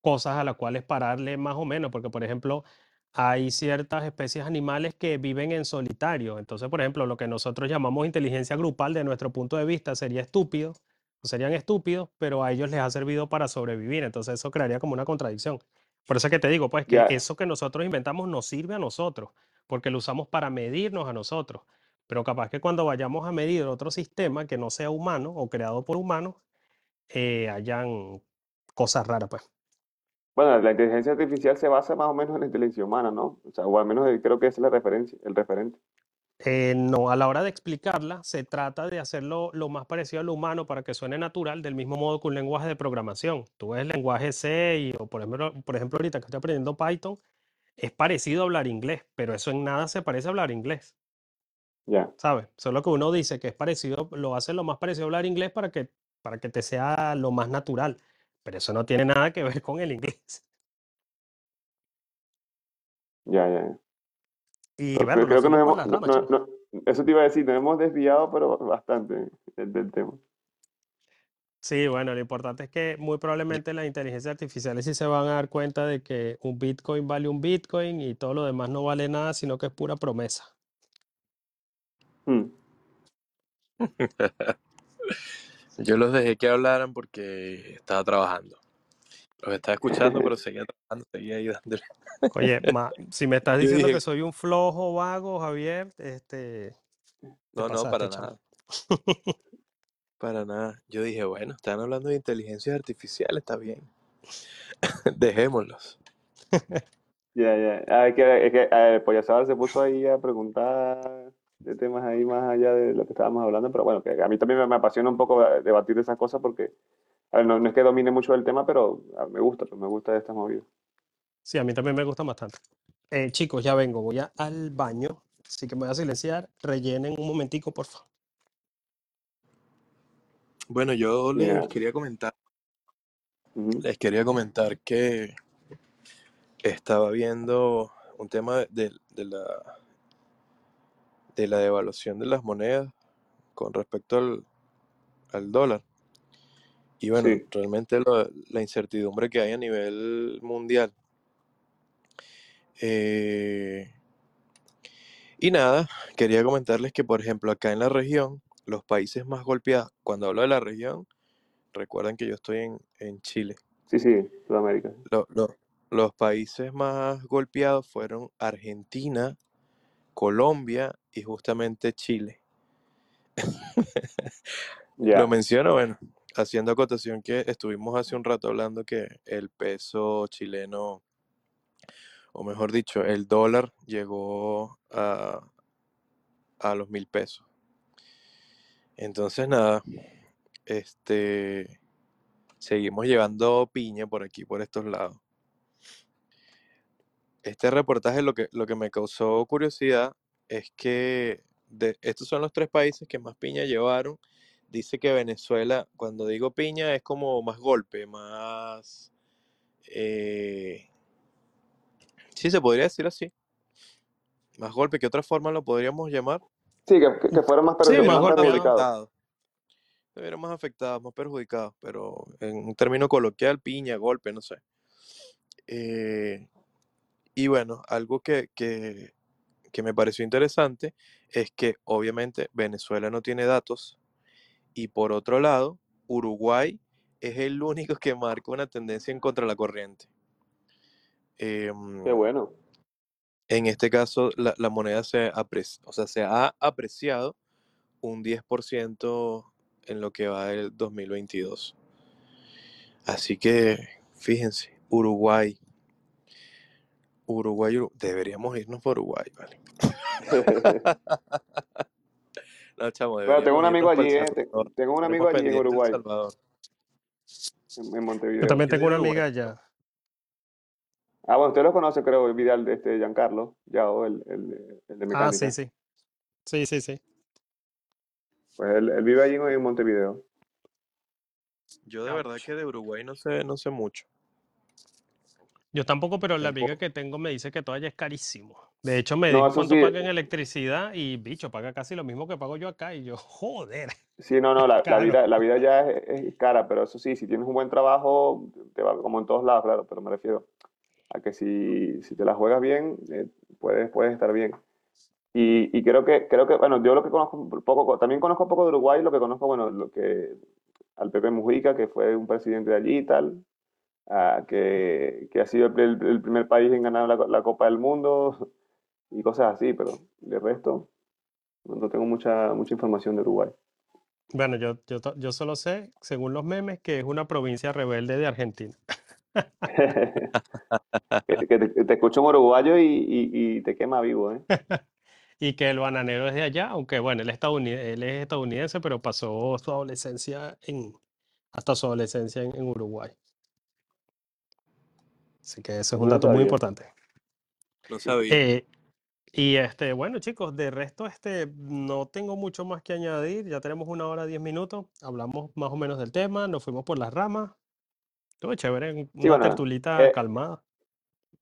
cosas a las cuales pararle más o menos, porque por ejemplo, hay ciertas especies animales que viven en solitario. Entonces, por ejemplo, lo que nosotros llamamos inteligencia grupal, de nuestro punto de vista, sería estúpido, serían estúpidos, pero a ellos les ha servido para sobrevivir. Entonces, eso crearía como una contradicción. Por eso es que te digo, pues, que eso que nosotros inventamos nos sirve a nosotros, porque lo usamos para medirnos a nosotros. Pero capaz que cuando vayamos a medir otro sistema que no sea humano o creado por humanos, eh, hayan cosas raras, pues. bueno, la inteligencia artificial se basa más o menos en la inteligencia humana, ¿no? O sea, o al menos eh, creo que esa es la referencia, el referente. Eh, no, a la hora de explicarla, se trata de hacerlo lo más parecido a lo humano para que suene natural, del mismo modo que un lenguaje de programación. Tú ves el lenguaje C y, o por ejemplo, por ejemplo, ahorita que estoy aprendiendo Python, es parecido a hablar inglés, pero eso en nada se parece a hablar inglés, Ya, ¿sabes? Solo que uno dice que es parecido, lo hace lo más parecido a hablar inglés para que, para que te sea lo más natural, pero eso no tiene nada que ver con el inglés. ya, ya. ya. Y Pero bueno, creo, que nos hemos, no- no- no- eso te iba a decir, nos hemos desviado, pero bastante del, del tema. Sí, bueno, lo importante es que muy probablemente las inteligencias artificiales sí se van a dar cuenta de que un Bitcoin vale un Bitcoin y todo lo demás no vale nada, sino que es pura promesa. Hmm. [LAUGHS] [LAUGHS] Yo los dejé que hablaran porque estaba trabajando. Los estaba escuchando, pero [LAUGHS] seguía trabajando, seguía ahí dándole. Oye, ma- si me estás [LAUGHS] diciendo dije, que soy un flojo vago, Javier, este, te no, no, para nada, para nada. Yo dije, bueno, están hablando de inteligencia artificial, está bien. [LAUGHS] Dejémoslos. Ya, ya. Ah, es que, es que se puso ahí a preguntar de temas ahí más allá de lo que estábamos hablando, pero bueno, que a mí también me, me apasiona un poco eh, debatir de esas cosas porque, a ver, no, no es que domine mucho el tema, pero ah, me gusta, pues me gusta estas movidas. Sí, a mí también me gusta bastante. Eh, chicos, ya vengo, voy a- al baño, así que me voy a silenciar. Rellenen un momentico, por favor. Bueno, yo les quería comentar, les quería comentar que estaba viendo un tema de, de la, de la devaluación de las monedas con respecto al, al dólar. Y bueno, Sí, realmente lo- la incertidumbre que hay a nivel mundial. Eh, y nada, quería comentarles que, por ejemplo, acá en la región, los países más golpeados, cuando hablo de la región, recuerden que yo estoy en, en Chile. sí, sí, Sudamérica. Lo- lo- los países más golpeados fueron Argentina, Colombia y justamente Chile. [LAUGHS] Lo menciono, bueno, haciendo acotación que estuvimos hace un rato hablando que el peso chileno, o mejor dicho, el dólar llegó a, a los mil pesos. Entonces, nada, este, seguimos llevando piña por aquí, por estos lados. Este reportaje lo que, lo que me causó curiosidad es que de, estos son los tres países que más piña llevaron. Dice que Venezuela, cuando digo piña, es como más golpe, más... eh, sí, se podría decir así. Más golpe, ¿qué otra forma lo podríamos llamar? sí, que, que, fueron más, Sí, más más perjudicados. Se vieron más afectados, más perjudicados, pero en un término coloquial, piña, golpe, no sé. Eh, y bueno, algo que, que, que me pareció interesante es que obviamente Venezuela no tiene datos y por otro lado, Uruguay es el único que marca una tendencia en contra la corriente. Em, Qué bueno. en este caso, la, la moneda se, o sea, se ha apreciado un 10% en lo que va del 2022. Así que, fíjense, Uruguay, Uruguay, Uru- deberíamos irnos por Uruguay, ¿vale? [LAUGHS] No, chamo, Bueno, tengo un amigo allí, El eh, tengo un amigo allí en El Uruguay, Salvador. en, en Yo Montevideo. también ¿Quién tengo una de amiga Uruguay? allá. Ah, bueno, usted lo conoce, creo, Vidal, este, Giancarlo, Yao, el, el, el de Ah, sí, mecánica. sí. Sí, sí, sí. Pues él, él vive allí en, Montevideo. Yo de verdad Ouch. que de Uruguay no sé, no sé mucho. Yo tampoco, pero la amiga que tengo me dice que todo allá es carísimo. De hecho, me No, dijo cuánto sí, paga en electricidad y, bicho, paga casi lo mismo que pago yo acá. Y yo, [LAUGHS] joder, sí, no, no, la, vida, la vida ya es, es cara, pero eso sí, si tienes un buen trabajo, te va como en todos lados, claro, pero me refiero, a que si, si te la juegas bien, eh, puedes, puedes estar bien. Y, y creo que, creo que, bueno, yo lo que conozco un poco, también conozco un poco de Uruguay, lo que conozco, bueno, lo que al Pepe Mujica, que fue un presidente de allí y tal, ah, que, que ha sido el, el primer país en ganar la, la Copa del Mundo y cosas así, pero de resto no tengo mucha, mucha información de Uruguay. Bueno, yo, yo, yo solo sé, según los memes, que es una provincia rebelde de Argentina. [LAUGHS] Que, que te, en uruguayo y, y- y te quema vivo, ¿eh? [LAUGHS] Y que el bananero es de allá, aunque bueno, él, estadounid- él es estadounidense, pero pasó su adolescencia en, hasta su adolescencia en, en Uruguay. Así que eso es No un lo dato muy sabía. importante. No sabía. Eh, y este, bueno, chicos, de resto, este, no tengo mucho más que añadir. Ya tenemos una hora diez minutos. Hablamos más o menos del tema, nos fuimos por las ramas. Estuvo chévere, un- Sí, una bueno, tertulita eh, calmada.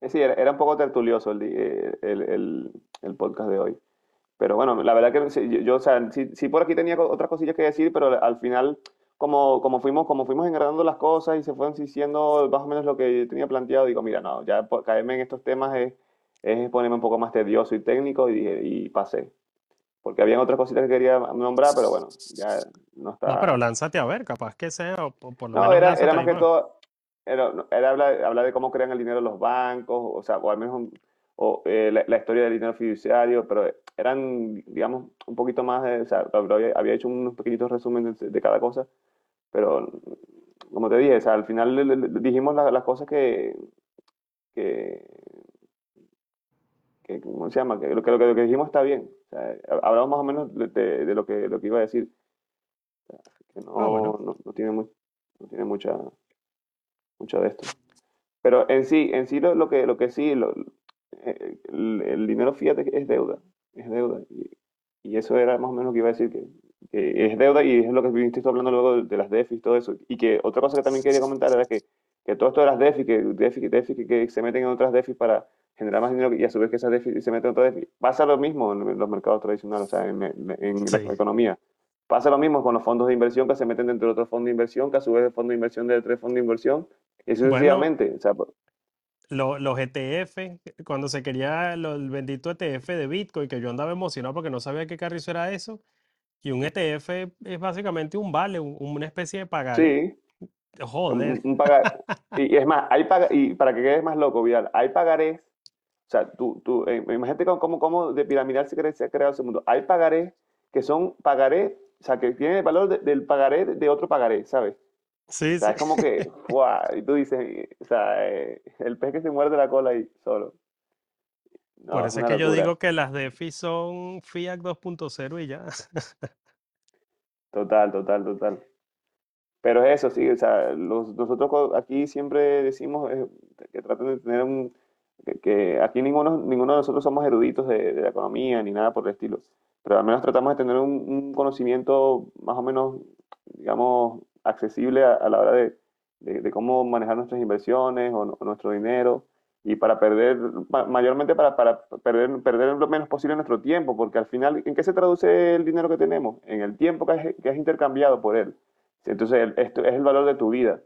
Eh, Sí, era, era un poco tertulioso el, eh, el, el- el podcast de hoy. Pero bueno, la verdad que yo, yo, o sea, sí, sí por aquí tenía otras cosillas que decir, pero al final, como, como fuimos, como fuimos engrandando las cosas y se fueron diciendo más o menos lo que yo tenía planteado, digo, mira, no, ya caerme en estos temas es, es ponerme un poco más tedioso y técnico y, y pasé. Porque habían otras cositas que quería nombrar, pero bueno, ya no No, pero está. lánzate a ver, capaz que sea, o por, lo No, menos era, era más que todo, era, era hablar, hablar de cómo crean el dinero los bancos, o sea, o al menos un- o, eh, la, la historia del dinero fiduciario, pero eran, digamos, un poquito más, de, o sea, había, había hecho unos pequeñitos resúmenes de, de cada cosa, pero como te dije, o sea, al final le- dijimos la- las cosas que, que, que, ¿cómo se llama? Que lo que, lo que, lo que dijimos está bien, o sea, hablamos más o menos de, de- de lo que, lo que iba a decir, que no, Ah, bueno. no, no tiene, mu- no tiene mucha mucho de esto. Pero en sí, en sí lo, lo que, lo que sí, lo- eh, el, el dinero fiat es, es deuda, es deuda. Y, y eso era más o menos lo que iba a decir, que, que es deuda y es lo que viniste hablando luego de, de las DEFI y todo eso. Y que otra cosa que también quería comentar era que, que todo esto de las DEFI, que, DEFI, DEFI que, que se meten en otras DEFI para generar más dinero y a su vez que esas DEFI se meten en otras DEFI, pasa lo mismo en los mercados tradicionales, o sea, en, en- la economía. Pasa lo mismo con los fondos de inversión que se meten dentro de otros fondos de inversión, que a su vez el fondo de inversión de otro fondo de inversión, y Bueno, sucesivamente. O sea, por- lo- los ETF, cuando se quería lo- el bendito ETF de Bitcoin, que yo andaba emocionado porque no sabía qué carrizo era eso, y un ETF es básicamente un vale, un- una especie de pagaré. sí, Joder. un, un pagar. Y, y es más, hay paga- y para que quedes más loco, Vidal, hay pagarés. O sea, tú, tú, eh, imagínate cómo, cómo, de piramidal se, se ha creado ese mundo. Hay pagarés que son pagarés, o sea, que tienen el valor de- del pagaré de otro pagaré, ¿sabes? Sí, O sea, sí. es como que, [LAUGHS] ¡guau! Y tú dices, o sea, eh, el pez que se muerde la cola ahí solo. No, Por es eso es que yo digo que las DeFi son Fiat 2.0 y ya. [LAUGHS] Total, total, total. Pero es eso, sí, o sea, los- nosotros aquí siempre decimos eh, que traten de tener un, que, que aquí ninguno, ninguno de nosotros somos eruditos de, de la economía ni nada por el estilo, pero al menos tratamos de tener un, un conocimiento más o menos, digamos, accesible a, a la hora de, de- de cómo manejar nuestras inversiones o, o nuestro dinero y para perder, ma- mayormente para, para perder, perder lo menos posible nuestro tiempo, porque al final, ¿en qué se traduce el dinero que tenemos? En el tiempo que es, que es intercambiado por él. Entonces, esto es el valor de tu vida.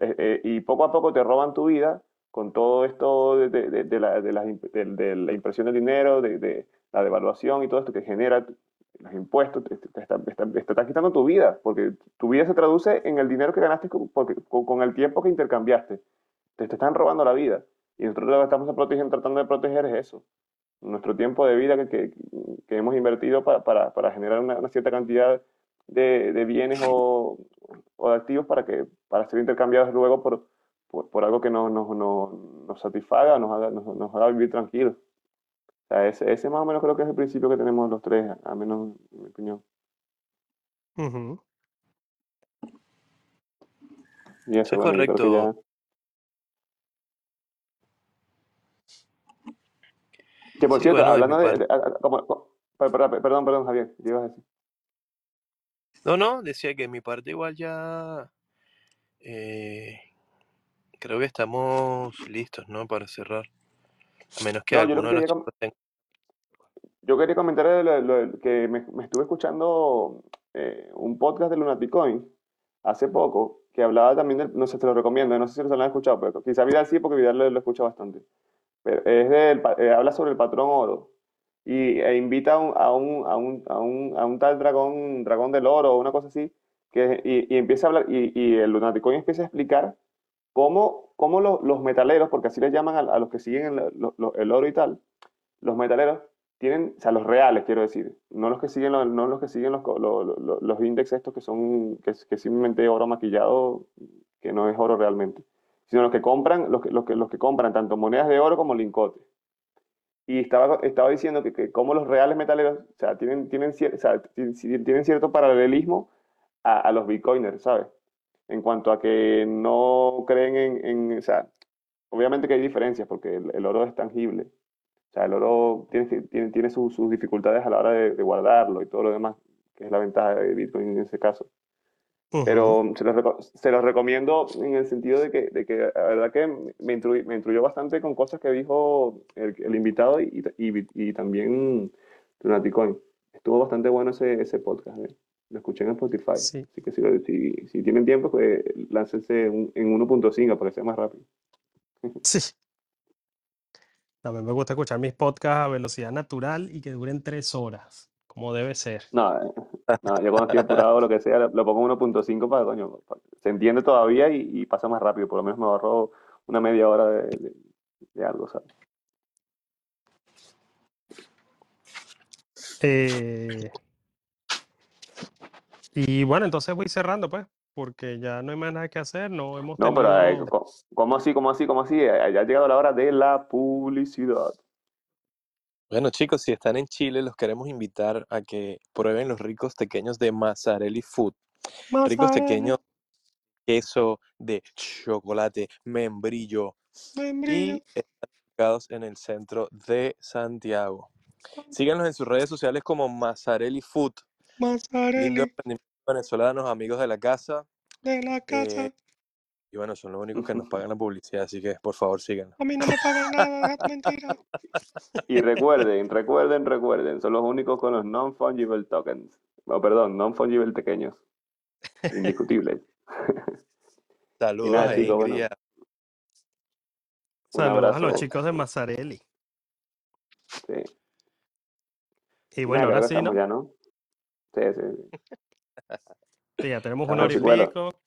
Eh, eh, y poco a poco te roban tu vida con todo esto de, de- de- la, de de la impresión del dinero, de la devaluación y todo esto que genera los impuestos, te, te está, está- te está quitando tu vida, porque tu vida se traduce en el dinero que ganaste con, porque- con- con el tiempo que intercambiaste. Te, te están robando la vida. Y nosotros lo que estamos protegiendo, tratando de proteger es eso. Nuestro tiempo de vida que, que- que hemos invertido pa- para, para generar una, una cierta cantidad de, de bienes o, o de activos para, que, para ser intercambiados luego por, por, por algo que nos, nos, nos, nos satisfaga, nos haga, nos, nos haga vivir tranquilos. O sea, ese, ese más o menos creo que es el principio que tenemos los tres, al menos en mi opinión. Ujú. Y eso, es bueno, correcto. Que por Sí, cierto, bueno, de hablando de... de- como- co- per- per- perdón, perdón, Javier, ¿qué ibas a decir? No, no, decía que en mi parte igual ya eh, creo que estamos listos, ¿no? Para cerrar. A menos que No, yo alguno que de los quería, tenga. yo quería comentar lo- lo- lo- que me, me estuve escuchando eh, un podcast de Lunaticoin hace poco que hablaba también del, no sé, te lo recomiendo, no sé si lo han escuchado, pero quizá Vidal sí, porque Vidal lo, lo escucha bastante. Es del, eh, habla sobre el patrón oro. Y e invita a un, a un, a un, a un, tal dragón, dragón del oro o una cosa así, que, y, y empieza a hablar, y, y el Lunaticoin empieza a explicar cómo, cómo lo- los metaleros, porque así les llaman a, los que siguen el, el oro y tal, los metaleros tienen, o sea, los reales, quiero decir, no los que siguen los, no los que siguen los, co- lo- lo- lo- los índices estos que son, que, que simplemente oro maquillado, que no es oro realmente, sino los que compran, los que, los que, los que compran tanto monedas de oro como lingotes. Y estaba, estaba diciendo que, que como los reales metaleros, o sea, tienen, tienen, cier- o sea, ti- ti- tienen cierto paralelismo a, a los bitcoiners, ¿sabes? En cuanto a que no creen en, en- o sea, obviamente que hay diferencias porque el, el oro es tangible. O sea, el oro tiene, tiene, tiene sus, sus dificultades a la hora de, de guardarlo y todo lo demás, que es la ventaja de Bitcoin en ese caso. Pero se los, se los recomiendo en el sentido de que, de que la verdad que me, instruyó bastante con cosas que dijo el, el invitado y, y, y también Lunaticoin. Estuvo bastante bueno ese, ese podcast. ¿eh? Lo escuché en Spotify. Sí. Así que si, si, si tienen tiempo, pues láncense en 1.5 para que sea más rápido. [LAUGHS] Sí. Mí me gusta escuchar mis podcasts a velocidad natural y que duren tres horas, como debe ser. No, eh, [LAUGHS] no, yo cuando estoy apurado o lo que sea, lo, pongo en 1.5 para, coño, se entiende todavía y, y pasa más rápido. Por lo menos me ahorro una media hora de, de- de algo, ¿sabes? Eh, y bueno, entonces voy cerrando, pues, porque ya no hay más nada que hacer. No hemos No, pero eh, tenido. ¿cómo así, cómo así, cómo así? Ya ha llegado la hora de la publicidad. Bueno, chicos, si están en Chile, los queremos invitar a que prueben los ricos pequeños de Mazzarelli Food. Ricos Mozzarella, pequeños, queso de chocolate, membrillo membrillo, y están ubicados en el centro de Santiago. Síganos en sus redes sociales como Mazzarelli Food, lindo mozzarella emprendimiento venezolanos, amigos de la casa. de la casa. eh, y bueno, son los únicos que nos pagan la publicidad, así que por favor síganos. A mí no me pagan nada, es mentira. Y recuerden, recuerden, recuerden, son los únicos con los non-fungible tokens. Oh, perdón, non-fungible pequeños. Indiscutibles. [LAUGHS] Saludos nada, a chicos, bueno. Un Saludos a los chicos de Mazzarelli. Sí. Y bueno, nada, ahora sí, ¿no? ya, ¿no? Sí, sí. Sí, ya tenemos no, hora y sí, bueno. pico.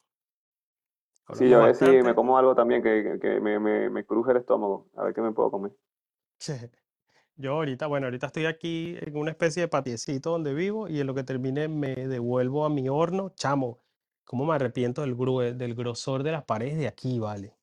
Sí, yo a ver si me como algo también que, me, me, me cruje el estómago. A ver qué me puedo comer. Yo ahorita, bueno, ahorita estoy aquí en una especie de patiecito donde vivo y en lo que termine me devuelvo a mi horno. Chamo, cómo me arrepiento del, del grosor de las paredes de aquí, vale.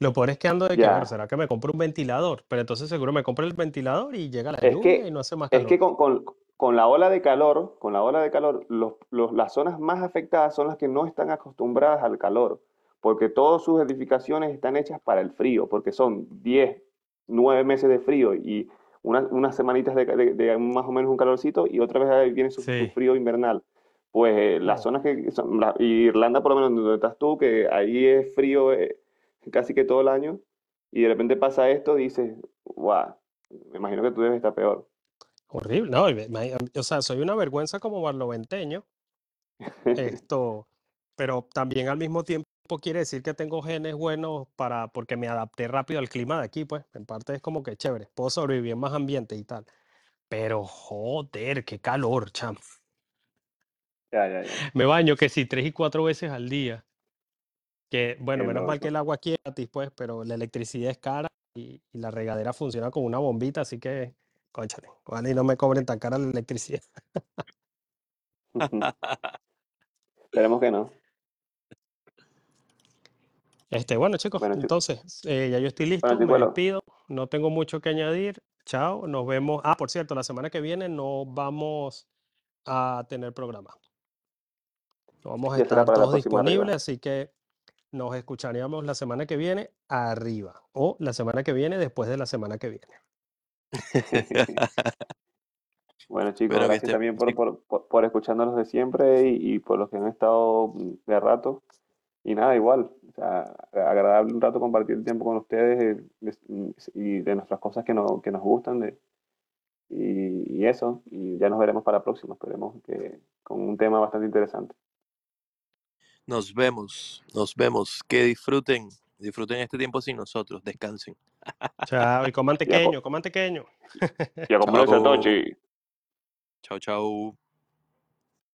Lo peor es que ando de que. ¿será que me compro un ventilador? Pero entonces seguro me compro el ventilador y llega la Es lluvia y no hace más es que calor. con, con, con la ola de calor, con la ola de calor, los, los- las zonas más afectadas son las que no están acostumbradas al calor, porque todas sus edificaciones están hechas para el frío, porque son 10, 9 meses de frío y una- unas semanitas de, de- de más o menos un calorcito y otra vez ahí viene su, su Sí. frío invernal. Pues eh, las zonas que son, la- Irlanda por lo menos donde estás tú, que ahí es frío eh, casi que todo el año, y de repente pasa esto, dices, guau, me imagino que tú debes estar peor. Horrible, no, o sea, soy una vergüenza como barloventeño, [LAUGHS] esto, pero también al mismo tiempo quiere decir que tengo genes buenos para, porque me adapté rápido al clima de aquí, pues, en parte es como que chévere, puedo sobrevivir en más ambiente y tal, pero joder, qué calor, cham. Ya, ya, ya. Me baño que sí, tres y cuatro veces al día, que bueno, menos mal que el agua aquí es gratis, pues, pero la electricidad es cara y, y la regadera funciona con una bombita, así que, cónchale, ojalá y no me cobren tan cara la electricidad. [LAUGHS] Esperemos que no. Este, bueno, chicos, Bueno, entonces, eh, ya yo estoy listo, Bueno, me chicuelo. despido, no tengo mucho que añadir. Chao, nos vemos. Ah, por cierto, la semana que viene no vamos a tener programa. No vamos a estar todos arriba. disponibles, así que nos escucharíamos la semana que viene arriba o la semana que viene después de la semana que viene. [LAUGHS] Bueno, chicos, Bueno, gracias también por, por, por, escucharnos de siempre y, y por los que han estado de rato. Y nada, igual, o sea, agradable un rato compartir el tiempo con ustedes eh, y de nuestras cosas que, no, que nos gustan. De, y, y eso, y ya nos veremos para la próxima, esperemos que con un tema bastante interesante. Nos vemos, nos vemos. Que disfruten, disfruten este tiempo sin nosotros. Descansen. [LAUGHS] Chao, y coman tequeño, coman tequeño. y a [LAUGHS] comerse Chao. noche. Chao, chao.